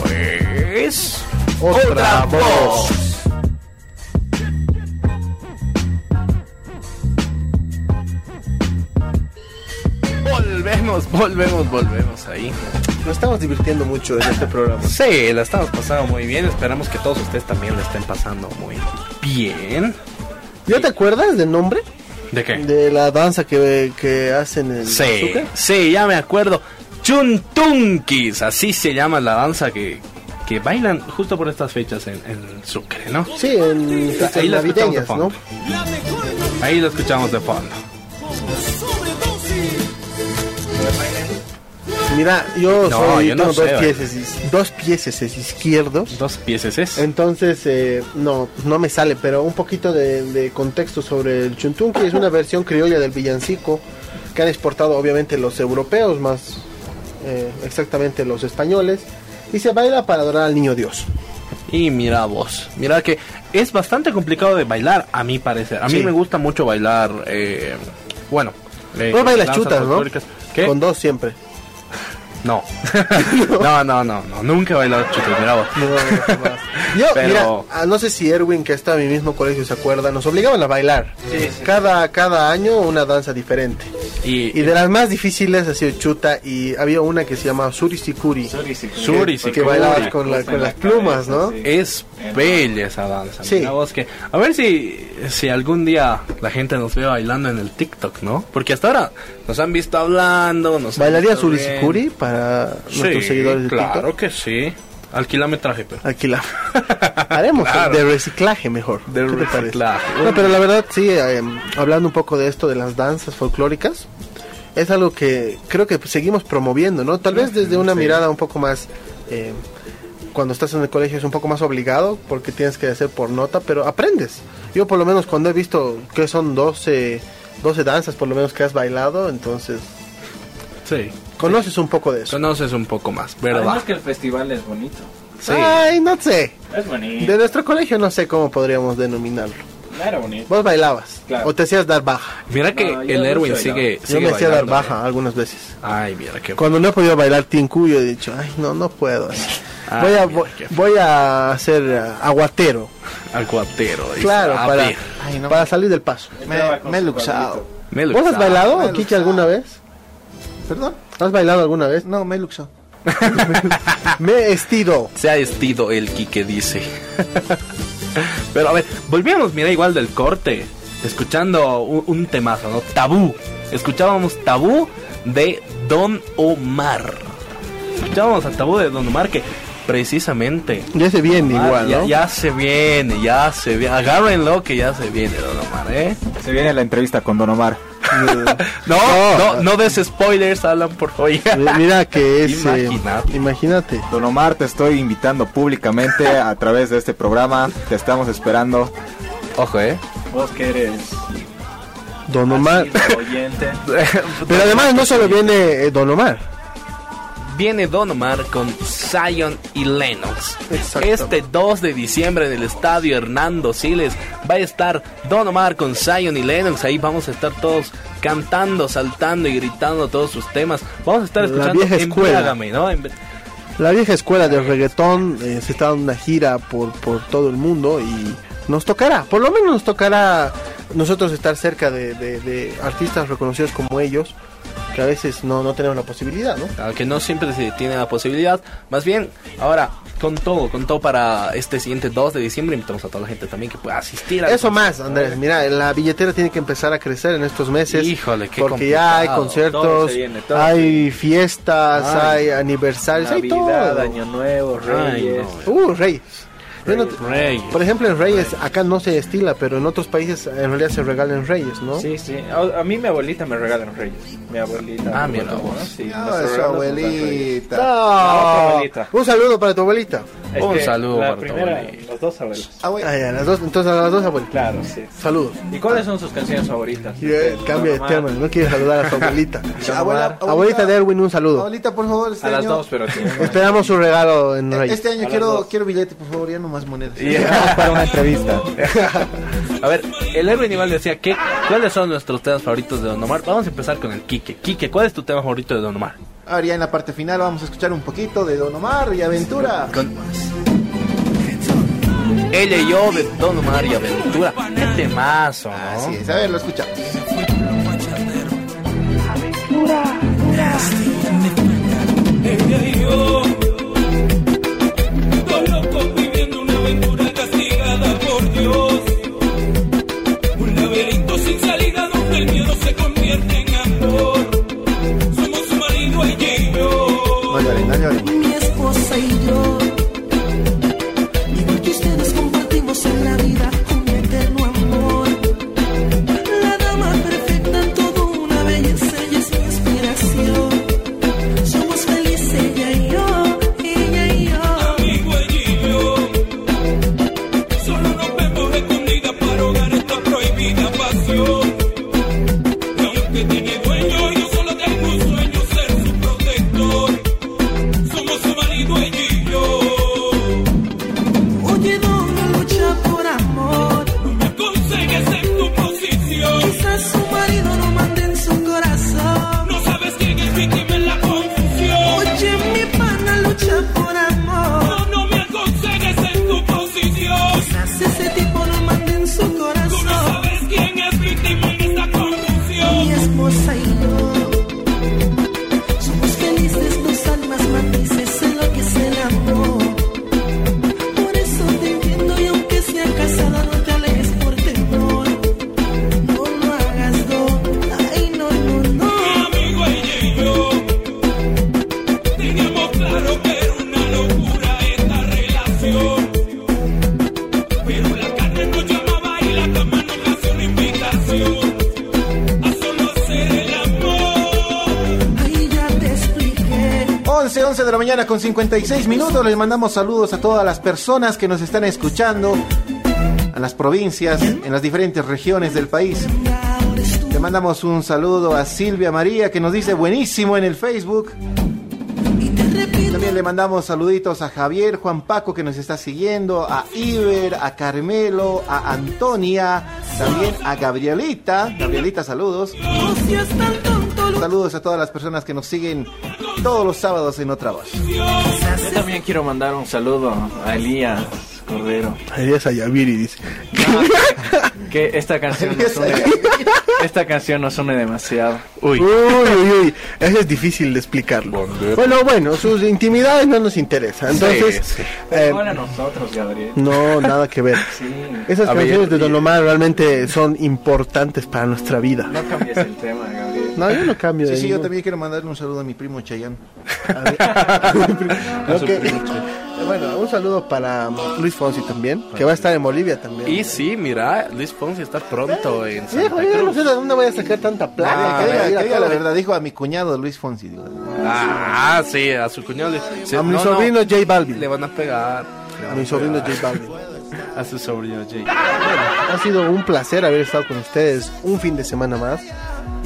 es... Otra voz. Volvemos, volvemos, volvemos ahí. Nos estamos divirtiendo mucho en este programa. Sí, la estamos pasando muy bien. Esperamos que todos ustedes también la estén pasando muy bien. ¿Ya te acuerdas del nombre? ¿De qué? De la danza que, que hacen en Sí, Azúcar. sí, ya me acuerdo. Chuntunkis, así se llama la danza que, que bailan justo por estas fechas en, en Sucre, ¿no? Sí, en fiestas Ahí la escuchamos de fondo. ¿no? Ahí lo escuchamos de fondo. Mira, yo No, soy, yo no tengo sé, dos, vale. pies, is- dos pies izquierdos. Dos pieces es. Entonces, eh, no, no me sale, pero un poquito de, de contexto sobre el chuntunqui. Es una versión criolla del villancico que han exportado obviamente los europeos, más eh, exactamente los españoles. Y se baila para adorar al niño Dios. Y mira vos, mira que es bastante complicado de bailar, a mi parecer. A mí Sí. me gusta mucho bailar, eh, bueno. eh, Vos bailas chutas, ¿no? Con dos siempre. No. <laughs> no, no, no, no, nunca he bailado chutas, mira vos. No, jamás. <laughs> Yo, Pero- mira, ah, no sé si Erwin, que está en mi mismo colegio, se acuerda, nos obligaban a bailar. Cada, cada año una danza diferente. Y, Y de las más difíciles ha sido chuta y había una que se llamaba Surisikuri. Suri, que bailabas con, la- con las plumas, ¿no? Es bella esa danza. Sí. Mira vos que, a ver si, si algún día la gente nos ve bailando en el TikTok, ¿no? Porque hasta ahora nos han visto hablando. Nos ¿Bailaría. Surisikuri para nuestros Sí, seguidores de claro TikTok? que sí. Alquilametraje, pero. Aquí la <laughs> haremos Claro. de reciclaje mejor. De ¿Qué te reciclaje. No, pero la verdad sí, eh, hablando un poco de esto de las danzas folclóricas, es algo que creo que seguimos promoviendo, ¿no? Tal vez desde una mirada un poco más eh, cuando estás en el colegio es un poco más obligado porque tienes que hacer por nota, pero aprendes. Yo por lo menos cuando he visto que son 12 12 danzas por lo menos que has bailado, entonces Sí. Conoces un poco de eso. Conoces un poco más, ¿verdad? Además que el festival es bonito. Sí. Ay, no sé. Es bonito. De nuestro colegio no sé cómo podríamos denominarlo. Era bonito. Vos bailabas Claro. o te hacías dar baja. Mira que No, el no Erwin soy sigue, Yo sigue me hacía dar baja ¿eh? algunas veces. Ay, mira qué. Cuando no he podido bailar Tinku, yo he dicho, ay, no, no puedo. Ay, voy, a, voy, a hacer eh, aguatero. Al cuatero. dice. Claro, A para, Ay, no. para salir del paso. Me, me he luxado. ¿Vos has bailado, Kiki, alguna vez? ¿Perdón? ¿Has bailado alguna vez? No, me he luxado. <laughs> Me he estido. Se ha vestido el Quique dice. Pero a ver, volvíamos, mira, igual del corte. Escuchando un, un temazo, ¿no? Tabú. Escuchábamos Tabú de Don Omar. Escuchábamos a Tabú de Don Omar que precisamente... Ya se viene Omar, igual, ya, ¿no? ya se viene, ya se viene. Agárrenlo que ya se viene Don Omar, ¿eh? Se viene la entrevista con Don Omar. <laughs> No, no, no des spoilers, Alan, por favor. Mi- Mira que <laughs> es... eh, Imagínate. imagínate. Don Omar, te estoy invitando públicamente a través de este programa. Te estamos esperando. Ojo, ¿eh? Vos que eres Don Omar. Pero además no solo viene eh, Don Omar. Viene Don Omar con Zion y Lennox. Exacto. Este 2 de diciembre en el estadio Hernando Siles va a estar Don Omar con Zion y Lennox. Ahí vamos a estar todos cantando, saltando y gritando todos sus temas. Vamos a estar La escuchando. Embriágame, ¿no? La vieja escuela del reggaetón eh, se está dando una gira por, por todo el mundo y nos tocará, por lo menos nos tocará nosotros estar cerca de, de- de artistas reconocidos como ellos, que a veces no, no tenemos la posibilidad, ¿no? Aunque no siempre se tiene la posibilidad. Más bien, ahora, con todo, con todo para este siguiente 2 de diciembre, invitamos a toda la gente también que pueda asistir a Eso más, Andrés, mira, la billetera tiene que empezar a crecer en estos meses. Híjole, qué Porque ya hay conciertos, Todo se viene, todo hay fiestas, Ay, hay aniversarios, hay todo. Año Nuevo, Ay, Reyes. no. Uh, Reyes. No Reyes. Por ejemplo, en Reyes, acá no se estila, pero en otros países en realidad se regalan Reyes, ¿no? Sí, sí. A, a mí mi abuelita me regalan Reyes. Mi abuelita. Ah, mira regaló, vos. Sí, Ah, nuestro su abuelita. Otra abuelita. Un saludo para tu abuelita. Es Un saludo la para tu primera, abuelita. Los dos abuelos. Abue- Ay, a las dos, entonces a las dos abuelitas. Claro, sí. Saludos. ¿Y cuáles son sus canciones favoritas? Y, eh, cambia de tema, no quiere saludar a tu abuelita. <laughs> Abuela, Abuelita de Erwin, un saludo. Abuelita, por favor, este A las dos, pero sí. Esperamos su regalo en Reyes. Este año quiero, quiero billete, por favor, ya no más monedas. <laughs> para una entrevista. <laughs> A ver, el héroe animal decía que ¿cuáles son nuestros temas favoritos de Don Omar? Vamos a empezar con el Quique. Quique, ¿cuál es tu tema favorito de Don Omar? Ahora ya en la parte final vamos a escuchar un poquito de Don Omar y Aventura. Con... Ella y yo de Don Omar y Aventura. Qué temazo, ¿no? Así es, a ver, lo escuchamos. Ella y en mañana con 56 minutos. Les mandamos saludos a todas las personas que nos están escuchando, a las provincias, en las diferentes regiones del país. Le mandamos un saludo a Silvia María que nos dice buenísimo en el Facebook. También le mandamos saluditos a Javier, Juan Paco que nos está siguiendo, a Iber, a Carmelo, a Antonia, también a Gabrielita. Gabrielita, saludos. Saludos a todas las personas que nos siguen todos los sábados en Otra Voz. Yo también quiero mandar un saludo a Elías Cordero. Elías Ayaviri dice. <laughs> Que esta canción nos une, esta canción nos une demasiado. Uy. Uy, uy, uy. Eso es difícil de explicarlo. Bueno, bueno, sus intimidades no nos interesan. Entonces, Sí, sí. eh, Ahora nosotros, Gabriel. no, nada que ver. Sí. Esas A ver, canciones de Don Omar realmente son importantes para nuestra vida. No cambies el tema, Gabriel. No, yo no cambio Sí, de sí, yo también quiero mandarle un saludo a mi primo Chayán. Que- <laughs> <laughs> bueno, un saludo para Luis Fonsi también, que va a estar en Bolivia también. Y sí, mira, Luis Ponce está pronto en Santa yo no Cruz. sé de dónde voy a sacar tanta plata. que diga, que diga la verdad, dijo a mi cuñado Luis Fonsi. digo. Ah, sí, a su cuñado. le- se- A mi no, sobrino no, J Balvin. Le van a pegar. A mi sobrino. J Balvin. A su sobrino Jay. Ha sido un placer haber estado con ustedes un fin de semana más.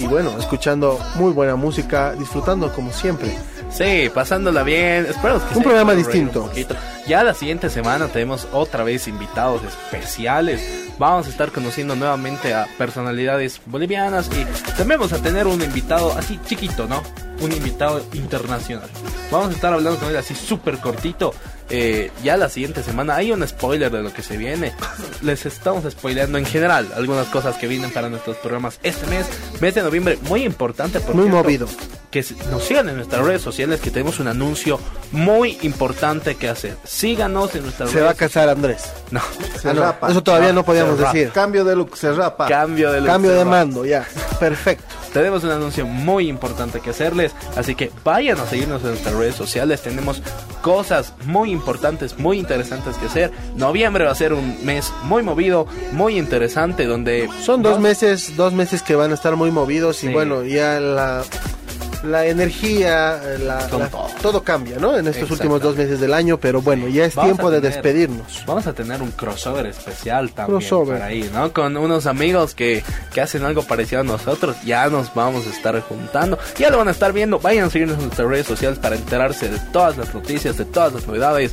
Y bueno, escuchando muy buena música, disfrutando como siempre. Sí, pasándola bien. Esperamos que Un programa distinto. un. Ya la siguiente semana tenemos otra vez invitados especiales. Vamos a estar conociendo nuevamente a personalidades bolivianas y también vamos a tener un invitado así chiquito, ¿no? Un invitado internacional. Vamos a estar hablando con él así súper cortito. Eh, ya la siguiente semana hay un spoiler de lo que se viene. Les estamos spoileando en general algunas cosas que vienen para nuestros programas este mes, mes de noviembre, muy importante. por Muy cierto movido. que nos sigan en nuestras redes sociales que tenemos un anuncio muy importante que hacer. Síganos en nuestras Se va a redes. casar Andrés. No, Se Ah, no, rapa. eso todavía No, no podíamos se rapa. decir. Cambio de look, se rapa. cambio de look, Cambio se de va. mando, ya. Perfecto. Tenemos un anuncio muy importante que hacerles, así que vayan a seguirnos en nuestras redes sociales. Tenemos cosas muy importantes, muy interesantes que hacer. Noviembre va a ser un mes muy movido, muy interesante, donde Son dos meses, dos meses que van a estar muy movidos y bueno, ya la, la energía, la- Con la- todo. cambia, ¿no? En estos últimos dos meses del año, pero bueno, ya es Vamos tiempo de despedirnos. Vamos a tener un crossover especial también Crossover. por ahí, ¿no? Con unos amigos que, que hacen algo parecido a nosotros. Ya nos vamos a estar juntando. Ya lo van a estar viendo. Vayan a seguirnos en nuestras redes sociales para enterarse de todas las noticias, de todas las novedades.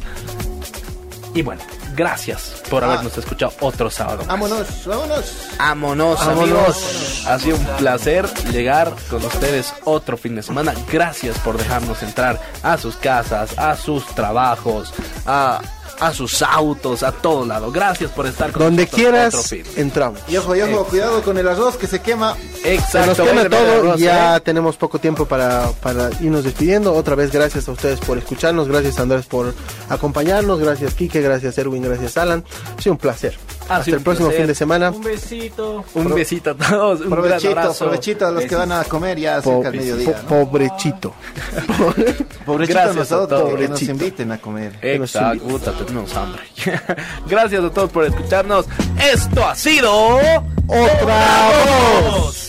Y bueno, gracias por Ah. habernos escuchado otro sábado. más. Vámonos, vámonos. Vámonos, Vámonos. amigos. Ha sido un placer llegar con ustedes otro fin de semana. Gracias por dejarnos entrar a sus casas, a sus trabajos, a, a sus autos, a todo lado. Gracias por estar con Donde nosotros quieras, entramos. Y ojo, y ojo, cuidado con el arroz que se quema. Se Exacto. nos quema todo y ya ¿eh? tenemos poco tiempo para, para irnos despidiendo. Otra vez gracias a ustedes por escucharnos, gracias Andrés por acompañarnos, gracias Quique, gracias Erwin, gracias Alan. Ha sido un placer. Ha Hasta el próximo placer. fin de semana. Un besito. Un besito a todos. Un Provechito, abrazo. provechito a los que van a comer ya cerca del mediodía. po- ¿no? Pobrechito. <laughs> Pobrechito Gracias a nosotros, todos. que nos inviten a comer. Exacto. Puta, tenemos hambre. <laughs> Gracias a todos por escucharnos. Esto ha sido Otra voz. voz.